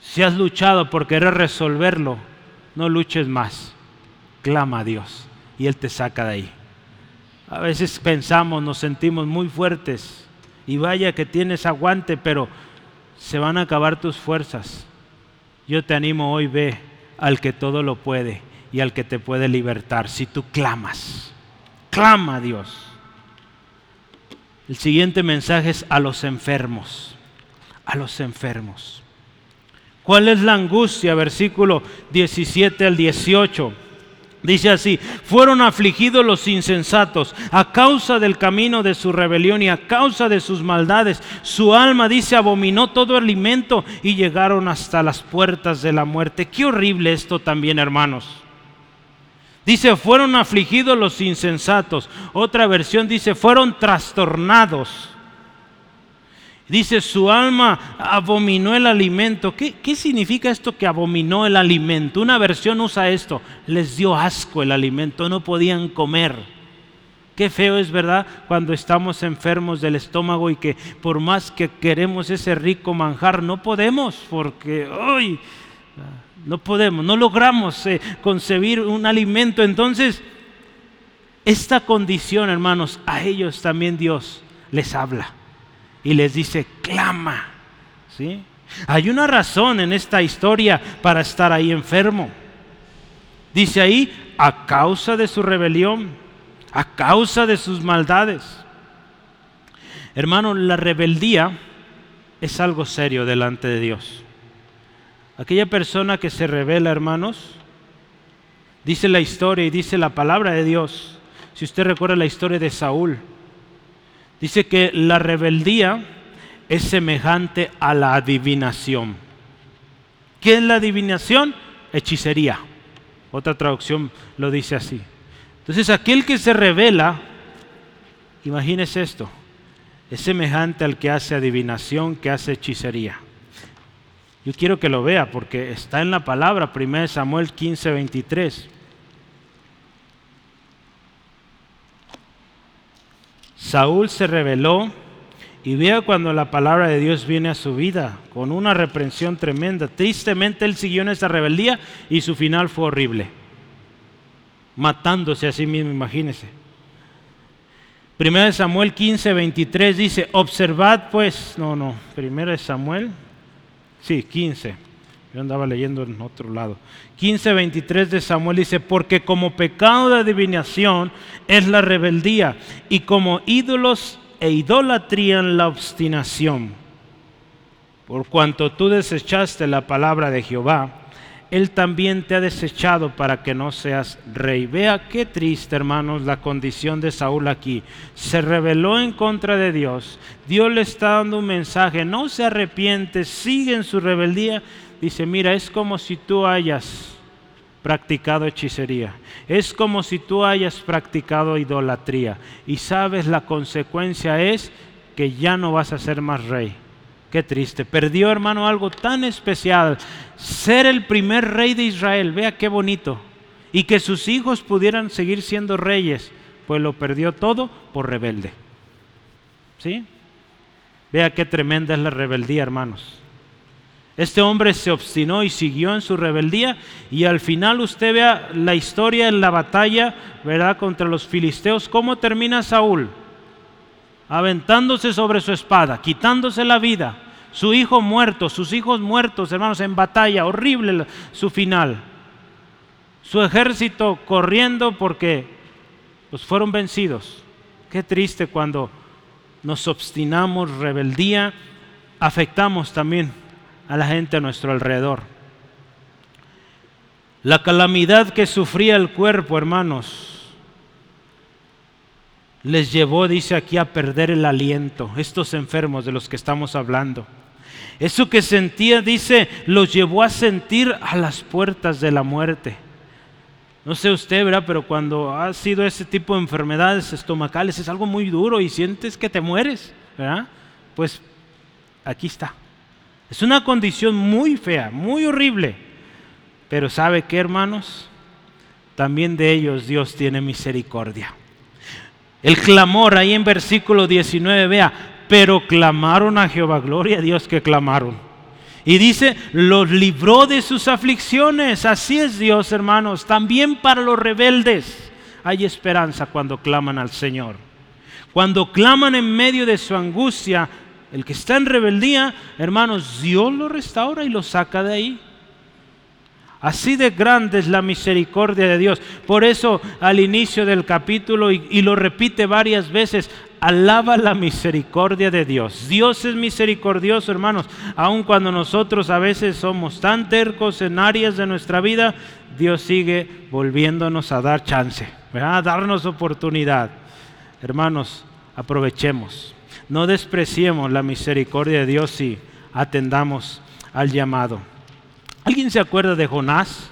S1: Si has luchado por querer resolverlo, no luches más. Clama a Dios y Él te saca de ahí. A veces pensamos, nos sentimos muy fuertes y vaya que tienes aguante, pero se van a acabar tus fuerzas. Yo te animo hoy, ve al que todo lo puede y al que te puede libertar si tú clamas. Clama a Dios. El siguiente mensaje es a los enfermos. A los enfermos. ¿Cuál es la angustia? Versículo 17 al 18. Dice así, fueron afligidos los insensatos a causa del camino de su rebelión y a causa de sus maldades. Su alma, dice, abominó todo alimento y llegaron hasta las puertas de la muerte. Qué horrible esto también, hermanos. Dice, fueron afligidos los insensatos. Otra versión dice, fueron trastornados Dice, su alma abominó el alimento. ¿Qué, ¿Qué, significa esto que abominó el alimento? Una versión usa esto, les dio asco el alimento, no podían comer. Qué feo es, ¿verdad? Cuando estamos enfermos del estómago y que por más que queremos ese rico manjar, no podemos porque, ¡ay! No podemos, no logramos eh, concebir un alimento. Entonces, esta condición, hermanos, a ellos también Dios les habla y les dice, clama. ¿Sí? Hay una razón en esta historia para estar ahí enfermo. Dice ahí, a causa de su rebelión, a causa de sus maldades. Hermano, la rebeldía es algo serio delante de Dios. Aquella persona que se revela, hermanos, dice la historia y dice la palabra de Dios. Si usted recuerda la historia de Saúl, dice que la rebeldía es semejante a la adivinación. ¿Qué es la adivinación? Hechicería. Otra traducción lo dice así. Entonces aquel que se revela, imagínese esto, es semejante al que hace adivinación, que hace hechicería. Yo quiero que lo vea porque está en la palabra 1 Samuel 15, 23. Saúl se rebeló y vea cuando la palabra de Dios viene a su vida con una reprensión tremenda. Tristemente él siguió en esa rebeldía y su final fue horrible. Matándose a sí mismo, imagínese. Primera de Samuel 15, 23 dice, observad pues, no, no, primera de Samuel, sí, 15, yo andaba leyendo en otro lado. 15, 23 de Samuel dice, porque como pecado de adivinación es la rebeldía y como ídolos e idolatría en la obstinación. Por cuanto tú desechaste la palabra de Jehová, Él también te ha desechado para que no seas rey. Vea qué triste, hermanos, la condición de Saúl aquí. Se rebeló en contra de Dios. Dios le está dando un mensaje. No se arrepiente, sigue en su rebeldía. Dice, mira, es como si tú hayas practicado hechicería. Es como si tú hayas practicado idolatría. Y sabes, la consecuencia es que ya no vas a ser más rey. Qué triste. Perdió, hermano, algo tan especial. Ser el primer rey de Israel. Vea qué bonito. Y que sus hijos pudieran seguir siendo reyes. Pues lo perdió todo por rebelde. ¿Sí? Vea qué tremenda es la rebeldía, hermanos. Este hombre se obstinó y siguió en su rebeldía y al final usted vea la historia en la batalla, ¿verdad? Contra los filisteos, ¿cómo termina Saúl? Aventándose sobre su espada, quitándose la vida, su hijo muerto, sus hijos muertos, hermanos, en batalla, horrible su final. Su ejército corriendo porque pues fueron vencidos. Qué triste cuando nos obstinamos, rebeldía, afectamos también a la gente a nuestro alrededor. La calamidad que sufría el cuerpo, hermanos, les llevó, dice aquí, a perder el aliento, estos enfermos de los que estamos hablando. Eso que sentía, dice, los llevó a sentir a las puertas de la muerte. No sé usted, ¿verdad? Pero cuando ha sido ese tipo de enfermedades estomacales es algo muy duro y sientes que te mueres, ¿verdad? Pues aquí está. Es una condición muy fea, muy horrible. Pero ¿sabe qué, hermanos? También de ellos Dios tiene misericordia. El clamor ahí en versículo 19, vea, pero clamaron a Jehová, gloria a Dios que clamaron. Y dice, los libró de sus aflicciones. Así es Dios, hermanos. También para los rebeldes hay esperanza cuando claman al Señor. Cuando claman en medio de su angustia, el que está en rebeldía, hermanos, Dios lo restaura y lo saca de ahí. Así de grande es la misericordia de Dios. Por eso al inicio del capítulo, y, lo repite varias veces, alaba la misericordia de Dios. Dios es misericordioso, hermanos. Aun cuando nosotros a veces somos tan tercos en áreas de nuestra vida, Dios sigue volviéndonos a dar chance, a darnos oportunidad. Hermanos, aprovechemos. No despreciemos la misericordia de Dios y atendamos al llamado. ¿Alguien se acuerda de Jonás?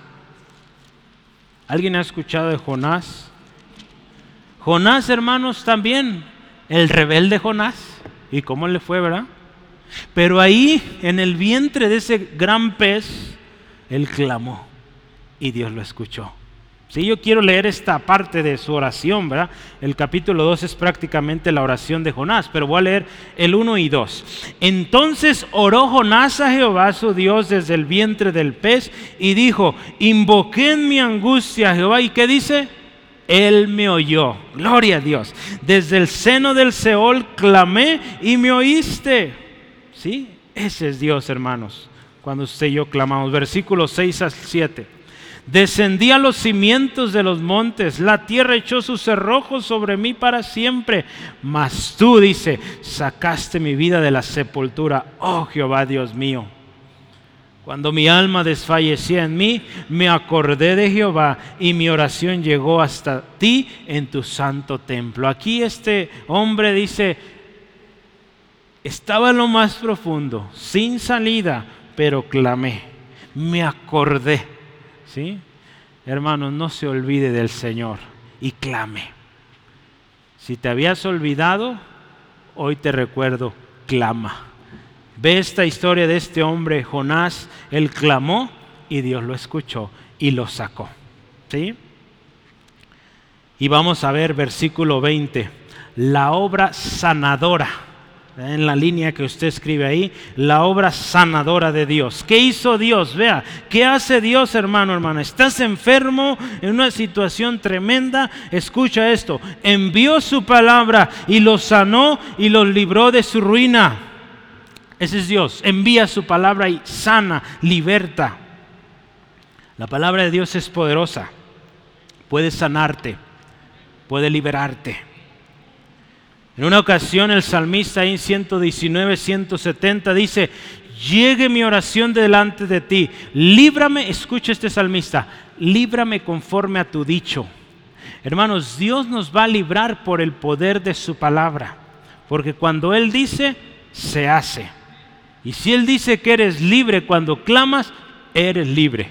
S1: ¿Alguien ha escuchado de Jonás? Jonás, hermanos, también, el rebelde Jonás. ¿Y cómo le fue, verdad? Pero ahí, en el vientre de ese gran pez, él clamó y Dios lo escuchó. Si yo quiero leer esta parte de su oración, ¿verdad? El capítulo 2 es prácticamente la oración de Jonás, pero voy a leer el 1 y 2. Entonces oró Jonás a Jehová su Dios desde el vientre del pez y dijo, invoqué en mi angustia a Jehová. ¿Y qué dice? Él me oyó. Gloria a Dios. Desde el seno del Seol clamé y me oíste. ¿Sí? Ese es Dios, hermanos. Cuando usted y yo clamamos. Versículos 6 a 7. Descendí a los cimientos de los montes, la tierra echó sus cerrojos sobre mí para siempre. Mas tú, dice, sacaste mi vida de la sepultura, oh Jehová Dios mío. Cuando mi alma desfallecía en mí, me acordé de Jehová y mi oración llegó hasta ti en tu santo templo. Aquí este hombre dice, estaba en lo más profundo, sin salida, pero clamé, me acordé ¿Sí? Hermano, no se olvide del Señor y clame. Si te habías olvidado, hoy te recuerdo, clama. Ve esta historia de este hombre, Jonás, él clamó y Dios lo escuchó y lo sacó. ¿Sí? Y vamos a ver versículo 20, la obra sanadora en la línea que usted escribe ahí, la obra sanadora de Dios. ¿Qué hizo Dios? Vea, ¿qué hace Dios, hermano, hermana? Estás enfermo en una situación tremenda. Escucha esto. Envió su palabra y los sanó y los libró de su ruina. Ese es Dios. Envía su palabra y sana, liberta. La palabra de Dios es poderosa. Puede sanarte, puede liberarte. En una ocasión el salmista en 119, 170 dice, llegue mi oración delante de ti, líbrame, escucha este salmista, líbrame conforme a tu dicho. Hermanos, Dios nos va a librar por el poder de su palabra, porque cuando Él dice, se hace. Y si Él dice que eres libre cuando clamas, eres libre.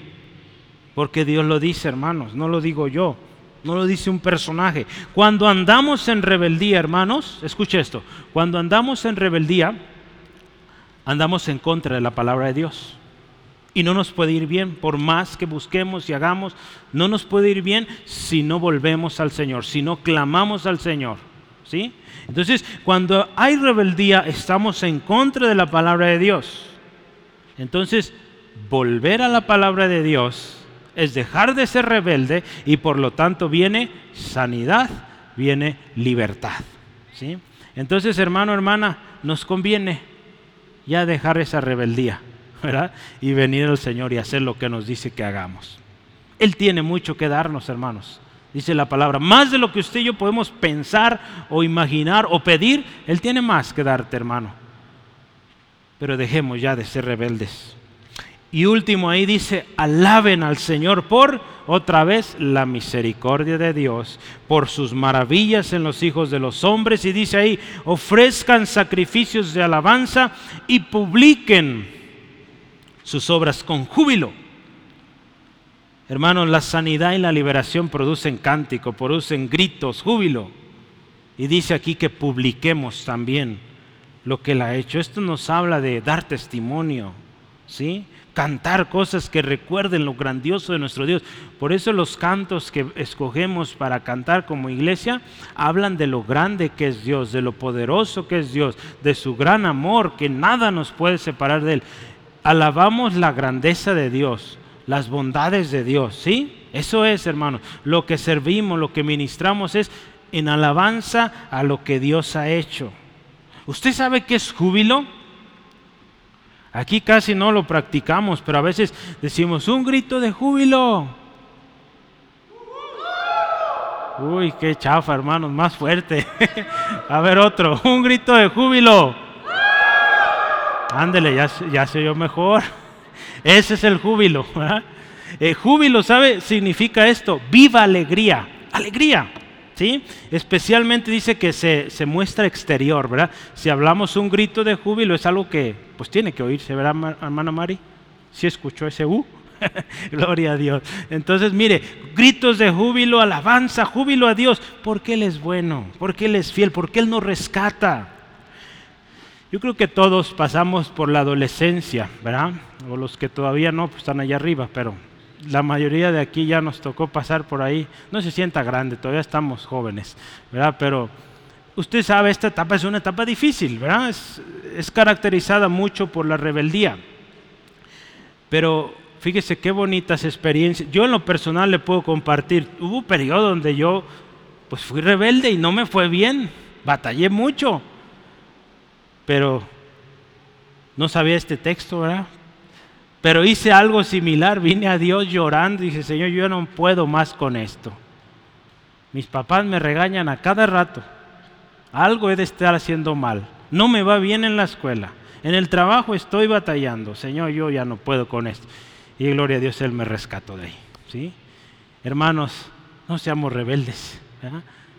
S1: Porque Dios lo dice, hermanos, no lo digo yo. No lo dice un personaje. Cuando andamos en rebeldía, hermanos, escuche esto, cuando andamos en rebeldía, andamos en contra de la palabra de Dios. Y no nos puede ir bien, por más que busquemos y hagamos, no nos puede ir bien si no volvemos al Señor, si no clamamos al Señor. ¿Sí? Entonces, cuando hay rebeldía, estamos en contra de la palabra de Dios. Entonces, volver a la palabra de Dios es dejar de ser rebelde y por lo tanto viene sanidad, viene libertad. ¿sí? Entonces, hermano, hermana, nos conviene ya dejar esa rebeldía ¿verdad? y venir al Señor y hacer lo que nos dice que hagamos. Él tiene mucho que darnos, hermanos. Dice la palabra, más de lo que usted y yo podemos pensar o imaginar o pedir, Él tiene más que darte, hermano. Pero dejemos ya de ser rebeldes. Y último ahí dice, alaben al Señor por, otra vez, la misericordia de Dios, por sus maravillas en los hijos de los hombres. Y dice ahí, ofrezcan sacrificios de alabanza y publiquen sus obras con júbilo. Hermanos, la sanidad y la liberación producen cántico, producen gritos, júbilo. Y dice aquí que publiquemos también lo que Él ha hecho. Esto nos habla de dar testimonio, ¿sí? Cantar cosas que recuerden lo grandioso de nuestro Dios. Por eso los cantos que escogemos para cantar como iglesia hablan de lo grande que es Dios, de lo poderoso que es Dios, de su gran amor, que nada nos puede separar de Él. Alabamos la grandeza de Dios, las bondades de Dios, ¿sí? Eso es, hermano. Lo que servimos, lo que ministramos es en alabanza a lo que Dios ha hecho. ¿Usted sabe qué es júbilo? Aquí casi no lo practicamos, pero a veces decimos un grito de júbilo. Uy, qué chafa, hermanos, más fuerte. a ver otro, un grito de júbilo. Ándele, ya, ya se oyó mejor. Ese es el júbilo. El júbilo, ¿sabe? Significa esto, viva alegría, alegría. Especialmente dice que se, muestra exterior, ¿verdad? Si hablamos un grito de júbilo es algo que pues tiene que oírse, ¿verdad, hermana Mari? ¿Sí escuchó ese U? Gloria a Dios. Entonces, mire, gritos de júbilo, alabanza, júbilo a Dios, porque Él es bueno, porque Él es fiel, porque Él nos rescata. Yo creo que todos pasamos por la adolescencia, ¿verdad? O los que todavía no, pues están allá arriba, pero la mayoría de aquí ya nos tocó pasar por ahí. No se sienta grande, todavía estamos jóvenes, ¿verdad? Pero usted sabe, esta etapa es una etapa difícil, ¿verdad? Es, caracterizada mucho por la rebeldía. Pero fíjese qué bonitas experiencias. Yo en lo personal le puedo compartir. Hubo un periodo donde yo pues fui rebelde y no me fue bien. Batallé mucho. Pero no sabía este texto, ¿verdad? Pero hice algo similar, vine a Dios llorando y dije, Señor, yo no puedo más con esto. Mis papás me regañan a cada rato. Algo he de estar haciendo mal. No me va bien en la escuela. En el trabajo estoy batallando. Señor, yo ya no puedo con esto. Y gloria a Dios, Él me rescató de ahí. ¿sí? Hermanos, no seamos rebeldes.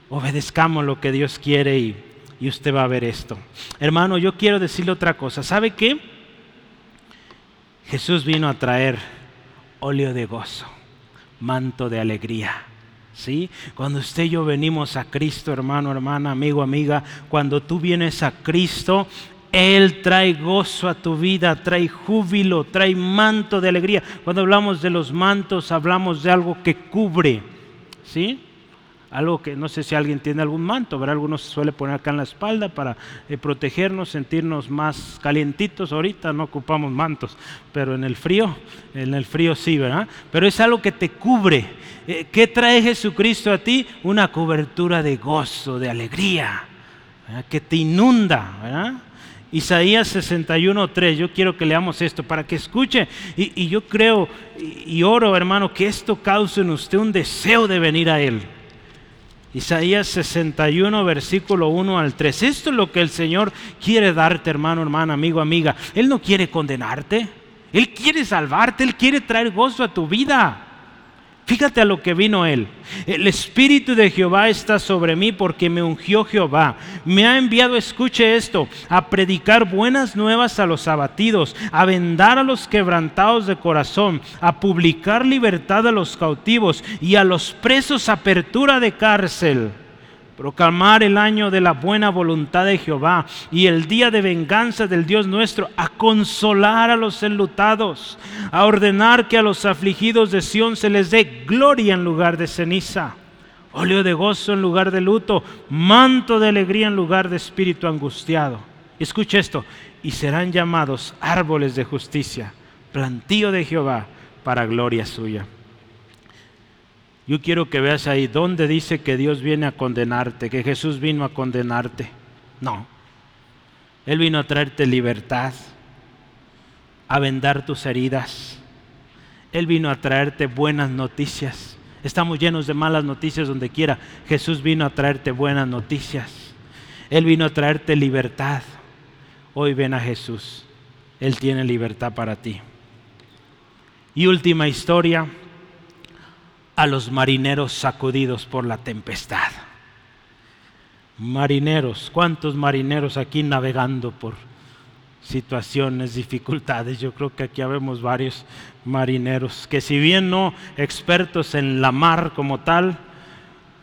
S1: Obedezcamos lo que Dios quiere y, y usted va a ver esto. Hermano, yo quiero decirle otra cosa. ¿Sabe qué? Jesús vino a traer óleo de gozo, manto de alegría. ¿Sí? Cuando usted y yo venimos a Cristo, hermano, hermana, amigo, amiga, cuando tú vienes a Cristo, Él trae gozo a tu vida, trae júbilo, trae manto de alegría. Cuando hablamos de los mantos, hablamos de algo que cubre, ¿sí? Algo que no sé si alguien tiene algún manto, ¿verdad? Algunos se suele poner acá en la espalda para eh, protegernos, sentirnos más calientitos. Ahorita no ocupamos mantos, pero en el frío, en el frío sí, ¿verdad? Pero es algo que te cubre. Eh, ¿Qué trae Jesucristo a ti? Una cobertura de gozo, de alegría, que te inunda, ¿verdad? Isaías 61.3, yo quiero que leamos esto para que escuche y, yo creo y, y oro hermano que esto cause en usted un deseo de venir a Él. Isaías 61, versículo 1 al 3. Esto es lo que el Señor quiere darte, hermano, hermana, amigo, amiga. Él no quiere condenarte. Él quiere salvarte. Él quiere traer gozo a tu vida. Fíjate a lo que vino él. El Espíritu de Jehová está sobre mí porque me ungió Jehová. Me ha enviado, escuche esto, a predicar buenas nuevas a los abatidos, a vendar a los quebrantados de corazón, a publicar libertad a los cautivos y a los presos apertura de cárcel proclamar el año de la buena voluntad de Jehová y el día de venganza del Dios nuestro, a consolar a los enlutados, a ordenar que a los afligidos de Sión se les dé gloria en lugar de ceniza, óleo de gozo en lugar de luto, manto de alegría en lugar de espíritu angustiado. Escucha esto, y serán llamados árboles de justicia, plantío de Jehová para gloria suya. Yo quiero que veas ahí dónde dice que Dios viene a condenarte, que Jesús vino a condenarte. No. Él vino a traerte libertad, a vendar tus heridas. Él vino a traerte buenas noticias. Estamos llenos de malas noticias donde quiera. Jesús vino a traerte buenas noticias. Él vino a traerte libertad. Hoy ven a Jesús. Él tiene libertad para ti. Y última historia a los marineros sacudidos por la tempestad. Marineros, ¿cuántos marineros aquí navegando por situaciones, dificultades? Yo creo que aquí habemos varios marineros que si bien no expertos en la mar como tal,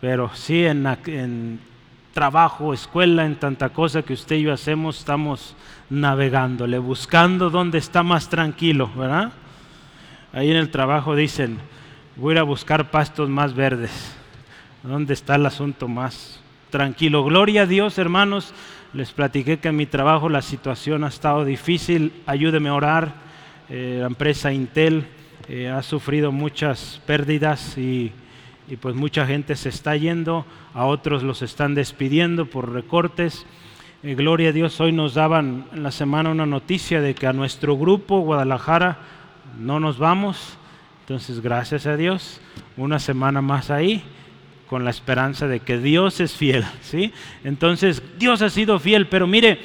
S1: pero sí en, en trabajo, escuela, en tanta cosa que usted y yo hacemos, estamos navegándole, buscando dónde está más tranquilo, ¿verdad? Ahí en el trabajo dicen, voy a buscar pastos más verdes. ¿Dónde está el asunto más tranquilo? Gloria a Dios, hermanos. Les platiqué que en mi trabajo la situación ha estado difícil. Ayúdeme a orar. Eh, la empresa Intel eh, ha sufrido muchas pérdidas y, pues mucha gente se está yendo. A otros los están despidiendo por recortes. Eh, gloria a Dios, hoy nos daban en la semana una noticia de que a nuestro grupo Guadalajara no nos vamos entonces, gracias a Dios, una semana más ahí con la esperanza de que Dios es fiel, ¿sí? Entonces, Dios ha sido fiel, pero mire,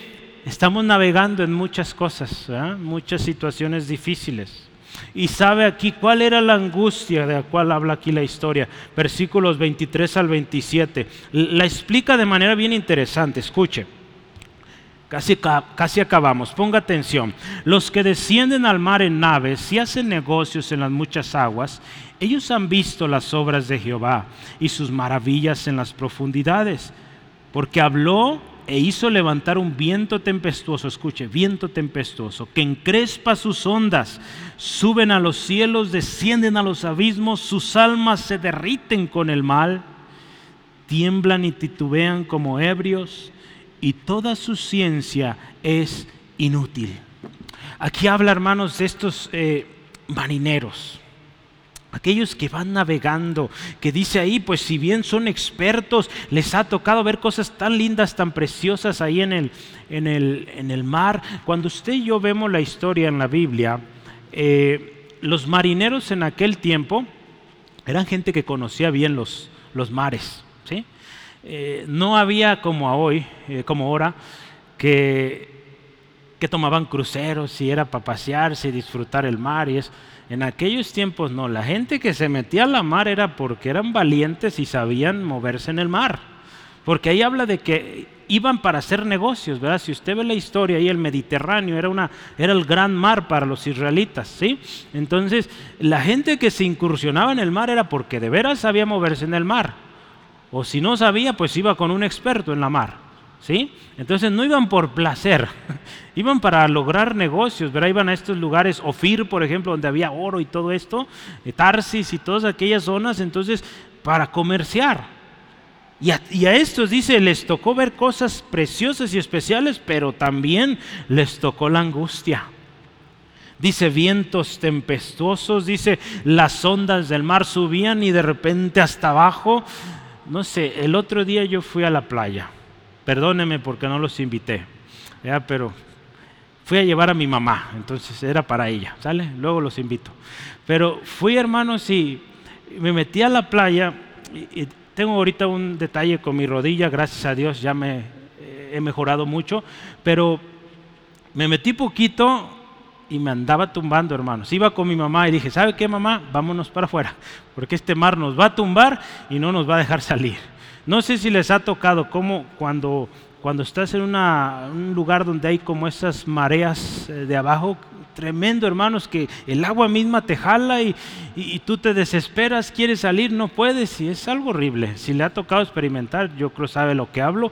S1: estamos navegando en muchas cosas, muchas situaciones difíciles. Y sabe aquí cuál era la angustia de la cual habla aquí la historia. Versículos 23 al 27. La explica de manera bien interesante. Escuche. Casi, acabamos. Ponga atención. Los que descienden al mar en naves y hacen negocios en las muchas aguas, ellos han visto las obras de Jehová y sus maravillas en las profundidades. Porque habló e hizo levantar un viento tempestuoso, escuche, viento tempestuoso, que encrespa sus ondas, suben a los cielos, descienden a los abismos, sus almas se derriten con el mal, tiemblan y titubean como ebrios, y toda su ciencia es inútil. Aquí habla, hermanos, de estos eh, marineros aquellos que van navegando, que dice ahí, pues si bien son expertos, les ha tocado ver cosas tan lindas, tan preciosas ahí en el, en el, en el mar. Cuando usted y yo vemos la historia en la Biblia, eh, los marineros en aquel tiempo eran gente que conocía bien los, los mares. Eh, no había como hoy, eh, como ahora, que, que tomaban cruceros y era para pasearse y disfrutar el mar y es en aquellos tiempos no, la gente que se metía a la mar era porque eran valientes y sabían moverse en el mar. Porque ahí habla de que iban para hacer negocios, ¿verdad? Si usted ve la historia ahí el Mediterráneo era una era el gran mar para los israelitas, ¿sí? Entonces, la gente que se incursionaba en el mar era porque de veras sabía moverse en el mar. O si no sabía, pues iba con un experto en la mar. ¿sí? Entonces no iban por placer, iban para lograr negocios, ¿verdad? Iban a estos lugares, Ofir, por ejemplo, donde había oro y todo esto, Tarsis y todas aquellas zonas, entonces para comerciar. Y a, y a, estos dice, les tocó ver cosas preciosas y especiales, pero también les tocó la angustia. Dice vientos tempestuosos, dice las ondas del mar subían y de repente hasta abajo. No sé, el otro día yo fui a la playa Perdóneme porque no los invité. Ya, pero fui a llevar a mi mamá, entonces era para ella, ¿sale? Luego los invito. Pero fui, hermanos, y me metí a la playa tengo ahorita un detalle con mi rodilla, gracias a Dios ya me he mejorado mucho, pero me metí poquito y me andaba tumbando, hermanos. Iba con mi mamá y dije, ¿sabe qué, mamá? Vámonos para afuera, porque este mar nos va a tumbar y no nos va a dejar salir. No sé si les ha tocado cómo cuando, cuando estás en un lugar donde hay como esas mareas eh, de abajo, tremendo hermanos, que el agua misma te jala y, tú te desesperas, quieres salir, no puedes y es algo horrible. Si le ha tocado experimentar, yo creo sabe lo que hablo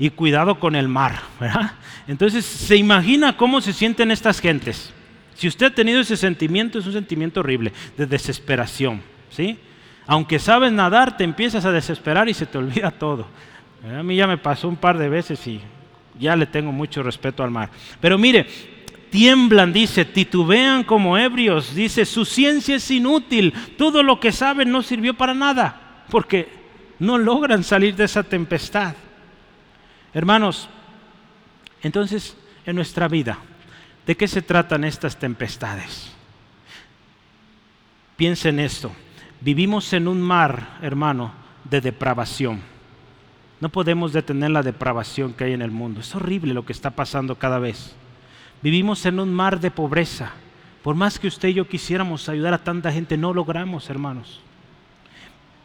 S1: y cuidado con el mar. Entonces se imagina cómo se sienten estas gentes. Si usted ha tenido ese sentimiento, es un sentimiento horrible, de desesperación, ¿sí? Aunque sabes nadar, te empiezas a desesperar y se te olvida todo. A mí ya me pasó un par de veces y ya le tengo mucho respeto al mar. Pero mire, tiemblan, dice, titubean como ebrios, dice, su ciencia es inútil, todo lo que saben no sirvió para nada, porque no logran salir de esa tempestad. Hermanos, entonces, en nuestra vida, ¿de qué se tratan estas tempestades? Piensen esto. Vivimos en un mar, hermano, de depravación. No podemos detener la depravación que hay en el mundo. Es horrible lo que está pasando cada vez. Vivimos en un mar de pobreza. Por más que usted y yo quisiéramos ayudar a tanta gente, no logramos, hermanos.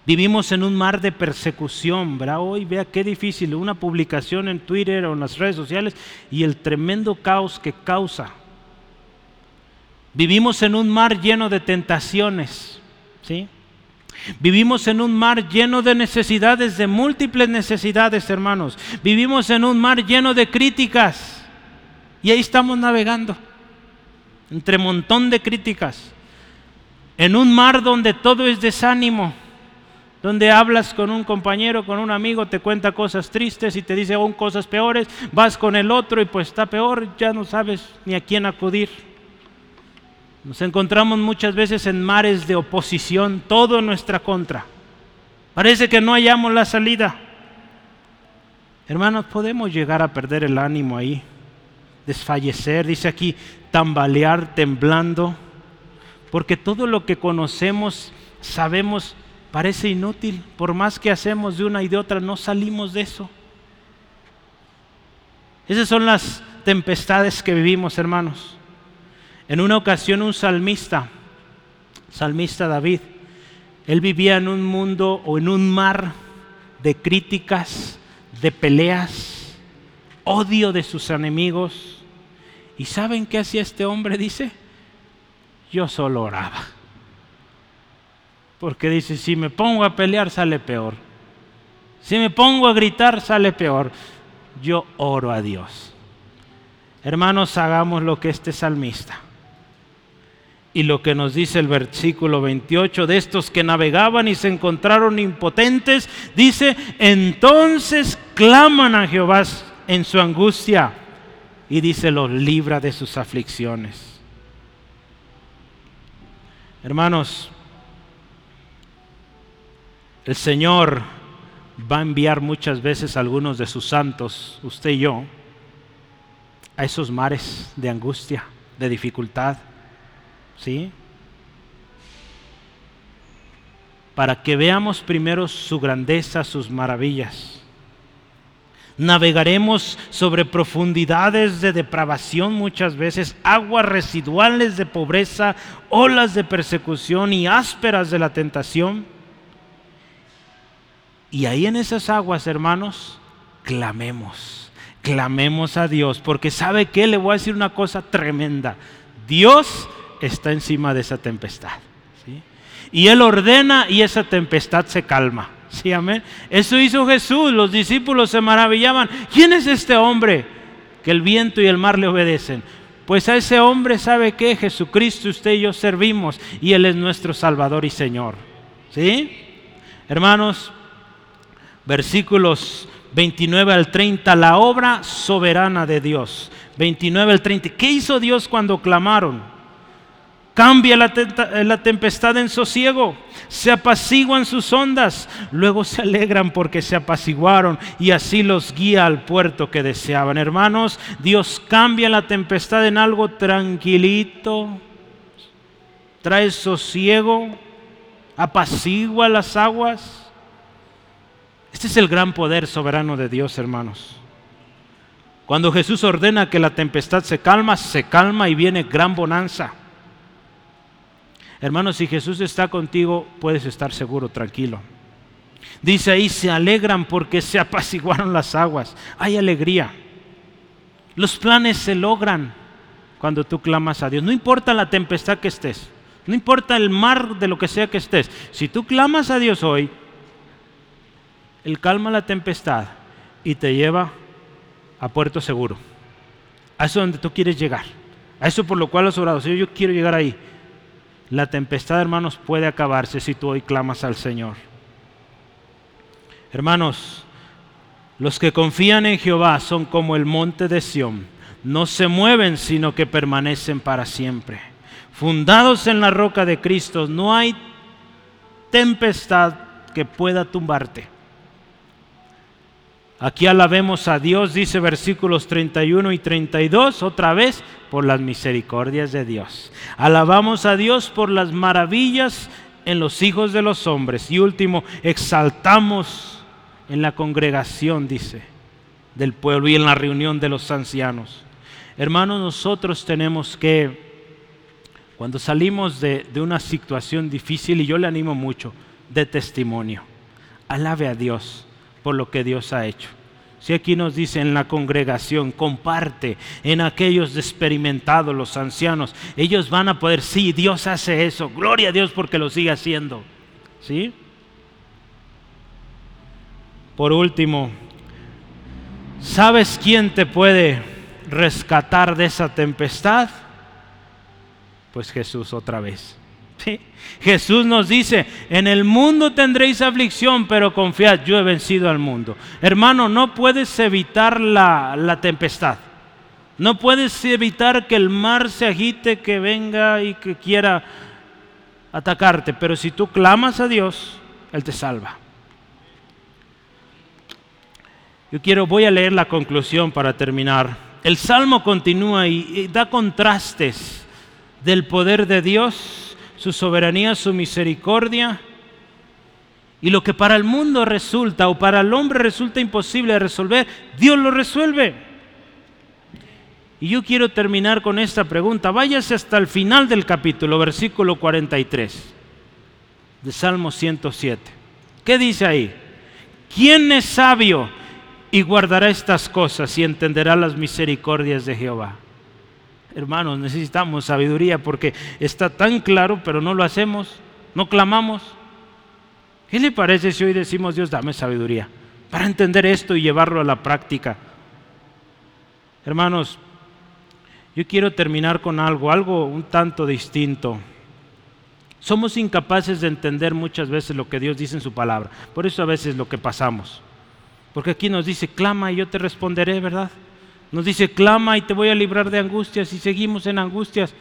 S1: Vivimos en un mar de persecución, ¿verdad? Hoy vea qué difícil, una publicación en Twitter o en las redes sociales y el tremendo caos que causa. Vivimos en un mar lleno de tentaciones, ¿sí? Vivimos en un mar lleno de necesidades, de múltiples necesidades, hermanos. Vivimos en un mar lleno de críticas. Y ahí estamos navegando, entre montón de críticas. En un mar donde todo es desánimo, donde hablas con un compañero, con un amigo, te cuenta cosas tristes y te dice aún cosas peores, vas con el otro y pues está peor, ya no sabes ni a quién acudir. Nos encontramos muchas veces en mares de oposición, todo en nuestra contra. Parece que no hallamos la salida. Hermanos, podemos llegar a perder el ánimo ahí, desfallecer, dice aquí, tambalear, temblando, porque todo lo que conocemos, sabemos, parece inútil. Por más que hacemos de una y de otra, no salimos de eso. Esas son las tempestades que vivimos, hermanos. En una ocasión un salmista, salmista David, él vivía en un mundo o en un mar de críticas, de peleas, odio de sus enemigos. ¿Y saben qué hacía este hombre? Dice, yo solo oraba. Porque dice, si me pongo a pelear sale peor. Si me pongo a gritar sale peor. yo oro a Dios. Hermanos, hagamos lo que este salmista. Y lo que nos dice el versículo 28 de estos que navegaban y se encontraron impotentes, dice, entonces claman a Jehová en su angustia y dice, los libra de sus aflicciones. Hermanos, el Señor va a enviar muchas veces a algunos de sus santos, usted y yo, a esos mares de angustia, de dificultad, ¿sí? Para que veamos primero su grandeza, sus maravillas. Navegaremos sobre profundidades de depravación muchas veces, aguas residuales de pobreza, olas de persecución y ásperas de la tentación y ahí en esas aguas, hermanos, clamemos, clamemos a Dios, porque sabe que le voy a decir una cosa tremenda. Dios está encima de esa tempestad. Y Él ordena y esa tempestad se calma. ¿Sí, amén? Eso hizo Jesús, los discípulos se maravillaban. ¿Quién es este hombre que el viento y el mar le obedecen? Pues a ese hombre sabe que Jesucristo, usted y yo servimos y Él es nuestro Salvador y Señor. ¿Sí? Hermanos, versículos 29 al 30, la obra soberana de Dios. 29 al 30. ¿Qué hizo Dios cuando clamaron? Cambia la, la, tempestad en sosiego, se apaciguan sus ondas, luego se alegran porque se apaciguaron y así los guía al puerto que deseaban. Hermanos, Dios cambia la tempestad en algo tranquilito, trae sosiego, apacigua las aguas. Este es el gran poder soberano de Dios, hermanos. Cuando Jesús ordena que la tempestad se calma, se calma y viene gran bonanza. Hermanos, si Jesús está contigo, puedes estar seguro, tranquilo. Dice ahí, se alegran porque se apaciguaron las aguas. Hay alegría. Los planes se logran cuando tú clamas a Dios. No importa la tempestad que estés. No importa el mar de lo que sea que estés. Si tú clamas a Dios hoy, él calma la tempestad y te lleva a puerto seguro. A eso donde tú quieres llegar. A eso por lo cual has orado. Yo quiero llegar ahí. La tempestad, hermanos, puede acabarse si tú hoy clamas al Señor. Hermanos, los que confían en Jehová son como el monte de Sión. No se mueven, sino que permanecen para siempre. Fundados en la roca de Cristo, no hay tempestad que pueda tumbarte. Aquí alabemos a Dios, dice versículos 31 y 32, otra vez, por las misericordias de Dios. Alabamos a Dios por las maravillas en los hijos de los hombres. Y último, exaltamos en la congregación, dice, del pueblo y en la reunión de los ancianos. Hermanos, nosotros tenemos que, cuando salimos de, una situación difícil, y yo le animo mucho, de testimonio, alabe a Dios por lo que Dios ha hecho. Si aquí nos dice en la congregación, comparte en aquellos experimentados, los ancianos, ellos van a poder, sí, Dios hace eso, gloria a Dios porque lo sigue haciendo. ¿Sí? Por último, ¿sabes quién te puede rescatar de esa tempestad? Pues Jesús otra vez. Jesús nos dice, en el mundo tendréis aflicción, pero confiad, yo he vencido al mundo. Hermano, no puedes evitar la, la tempestad. No puedes evitar que el mar se agite, que venga y que quiera atacarte, pero si tú clamas a Dios, Él te salva. Yo quiero, voy a leer la conclusión para terminar. El salmo continúa y da contrastes del poder de Dios su soberanía, su misericordia. Y lo que para el mundo resulta o para el hombre resulta imposible de resolver, Dios lo resuelve. Y yo quiero terminar con esta pregunta. Váyase hasta el final del capítulo, versículo 43 de Salmo 107. ¿Qué dice ahí? ¿Quién es sabio y guardará estas cosas y entenderá las misericordias de Jehová? Hermanos, necesitamos sabiduría porque está tan claro, pero no lo hacemos, no clamamos. ¿Qué le parece si hoy decimos, Dios, dame sabiduría para entender esto y llevarlo a la práctica? Hermanos, yo quiero terminar con algo, algo un tanto distinto. Somos incapaces de entender muchas veces lo que Dios dice en su palabra. Por eso a veces lo que pasamos. Porque aquí nos dice, clama y yo te responderé, ¿verdad? Nos dice, clama y te voy a librar de angustias y seguimos en angustias.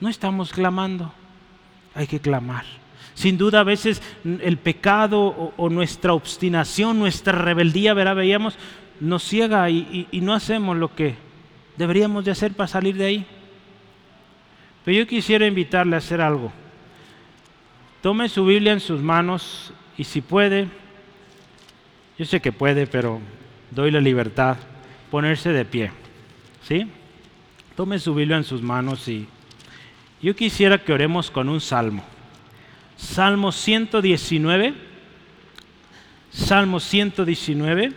S1: No estamos clamando, hay que clamar. Sin duda a veces el pecado o, nuestra obstinación, nuestra rebeldía, verá, veíamos, nos ciega y, y no hacemos lo que deberíamos de hacer para salir de ahí. Pero yo quisiera invitarle a hacer algo. Tome su Biblia en sus manos y si puede, yo sé que puede, pero doy la libertad, ponerse de pie. ¿Sí? Tome su Biblia en sus manos y yo quisiera que oremos con un salmo. Salmo 119. Salmo 119,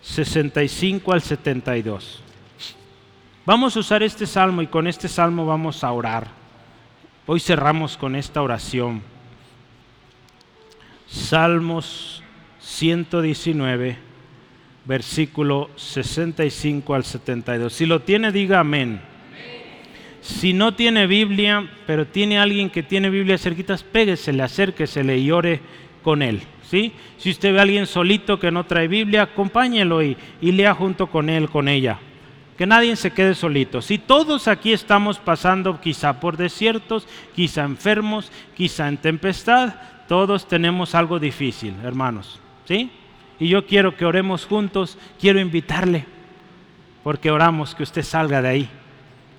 S1: 65 al 72. Vamos a usar este salmo y con este salmo vamos a orar. Hoy cerramos con esta oración. Salmos 119, versículo 65 al 72. Si lo tiene, diga amén. Si no tiene Biblia, pero tiene alguien que tiene Biblia cerquitas, péguesele, acérquesele y ore con él. ¿sí? Si usted ve a alguien solito que no trae Biblia, acompáñelo y, y lea junto con él, con ella que nadie se quede solito. Si todos aquí estamos pasando quizá por desiertos, quizá enfermos, quizá en tempestad, todos tenemos algo difícil, hermanos. ¿Sí? Y yo quiero que oremos juntos, quiero invitarle, porque oramos que usted salga de ahí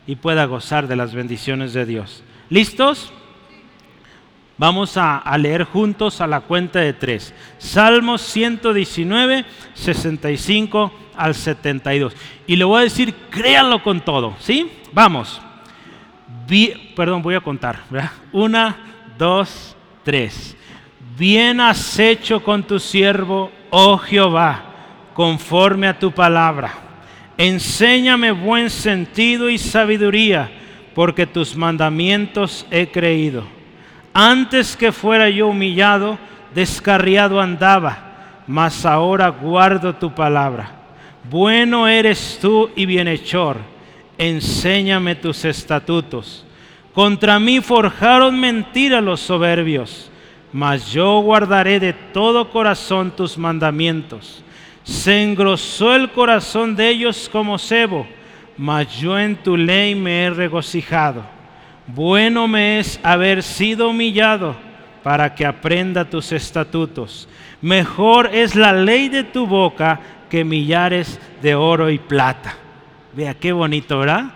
S1: y pueda gozar de las bendiciones de Dios. ¿Listos? Vamos a, leer juntos a la cuenta de tres. Salmos 119, 65 al 72. Y le voy a decir, créanlo con todo, ¿sí? Vamos. perdón, voy a contar. Una, dos, tres. Bien has hecho con tu siervo, oh Jehová, conforme a tu palabra. Enséñame buen sentido y sabiduría, porque tus mandamientos he creído. Antes que fuera yo humillado, descarriado andaba, mas ahora guardo tu palabra. Bueno eres tú y bienhechor, enséñame tus estatutos. Contra mí forjaron mentira los soberbios, mas yo guardaré de todo corazón tus mandamientos. Se engrosó el corazón de ellos como cebo, mas yo en tu ley me he regocijado. Bueno me es haber sido humillado para que aprenda tus estatutos. Mejor es la ley de tu boca que millares de oro y plata. Vea qué bonito, ¿verdad?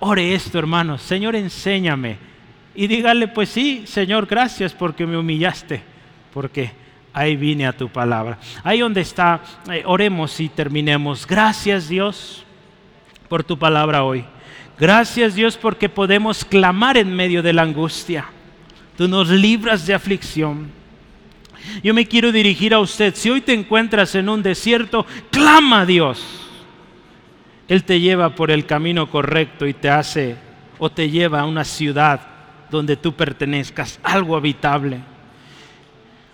S1: Ore esto, hermano. Señor, enséñame. Y dígale, pues sí, Señor, gracias porque me humillaste, porque ahí vine a tu palabra. Ahí donde está, eh, oremos y terminemos. Gracias Dios por tu palabra hoy. Gracias Dios porque podemos clamar en medio de la angustia. Tú nos libras de aflicción. Yo me quiero dirigir a usted. Si hoy te encuentras en un desierto, clama a Dios. Él te lleva por el camino correcto y te hace o te lleva a una ciudad donde tú pertenezcas, algo habitable.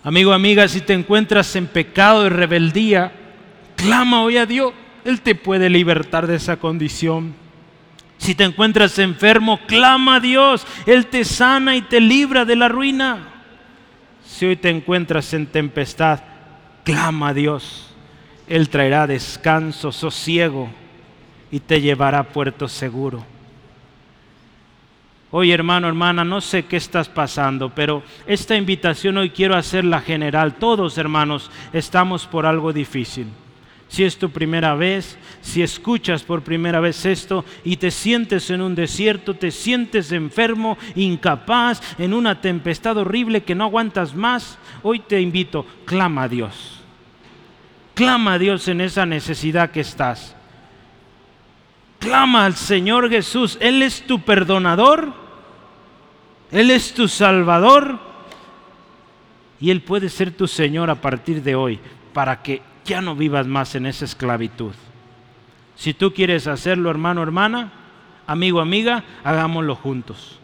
S1: Amigo, amiga, si te encuentras en pecado y rebeldía, clama hoy a Dios. Él te puede libertar de esa condición. Si te encuentras enfermo, clama a Dios. Él te sana y te libra de la ruina. Si hoy te encuentras en tempestad, clama a Dios. Él traerá descanso, sosiego y te llevará a puerto seguro. Hoy hermano, hermana, no sé qué estás pasando, pero esta invitación hoy quiero hacerla general. Todos hermanos estamos por algo difícil si es tu primera vez, si escuchas por primera vez esto y te sientes en un desierto, te sientes enfermo, incapaz, en una tempestad horrible que no aguantas más, hoy te invito, clama a Dios. Clama a Dios en esa necesidad que estás. Clama al Señor Jesús. Él es tu perdonador. Él es tu salvador. Y Él puede ser tu Señor a partir de hoy para que ya no vivas más en esa esclavitud. Si tú quieres hacerlo, hermano, hermana, amigo, amiga, hagámoslo juntos.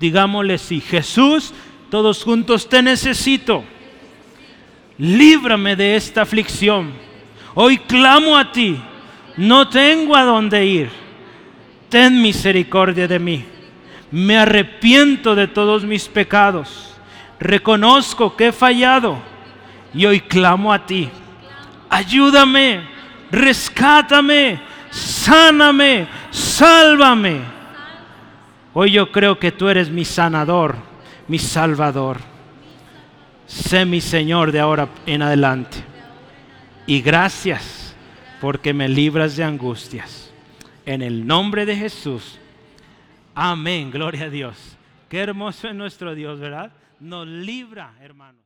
S1: Digámosle sí, Jesús, todos juntos te necesito. Líbrame de esta aflicción. Hoy clamo a ti. No tengo a dónde ir. Ten misericordia de mí. Me arrepiento de todos mis pecados. Reconozco que he fallado y hoy clamo a ti. Ayúdame, rescátame, sáname, sálvame. Hoy yo creo que tú eres mi sanador, mi salvador. Sé mi Señor de ahora en adelante. Y gracias porque me libras de angustias. En el nombre de Jesús. Amén. Gloria a Dios. Qué hermoso es nuestro Dios, ¿verdad? Nos libra, hermanos.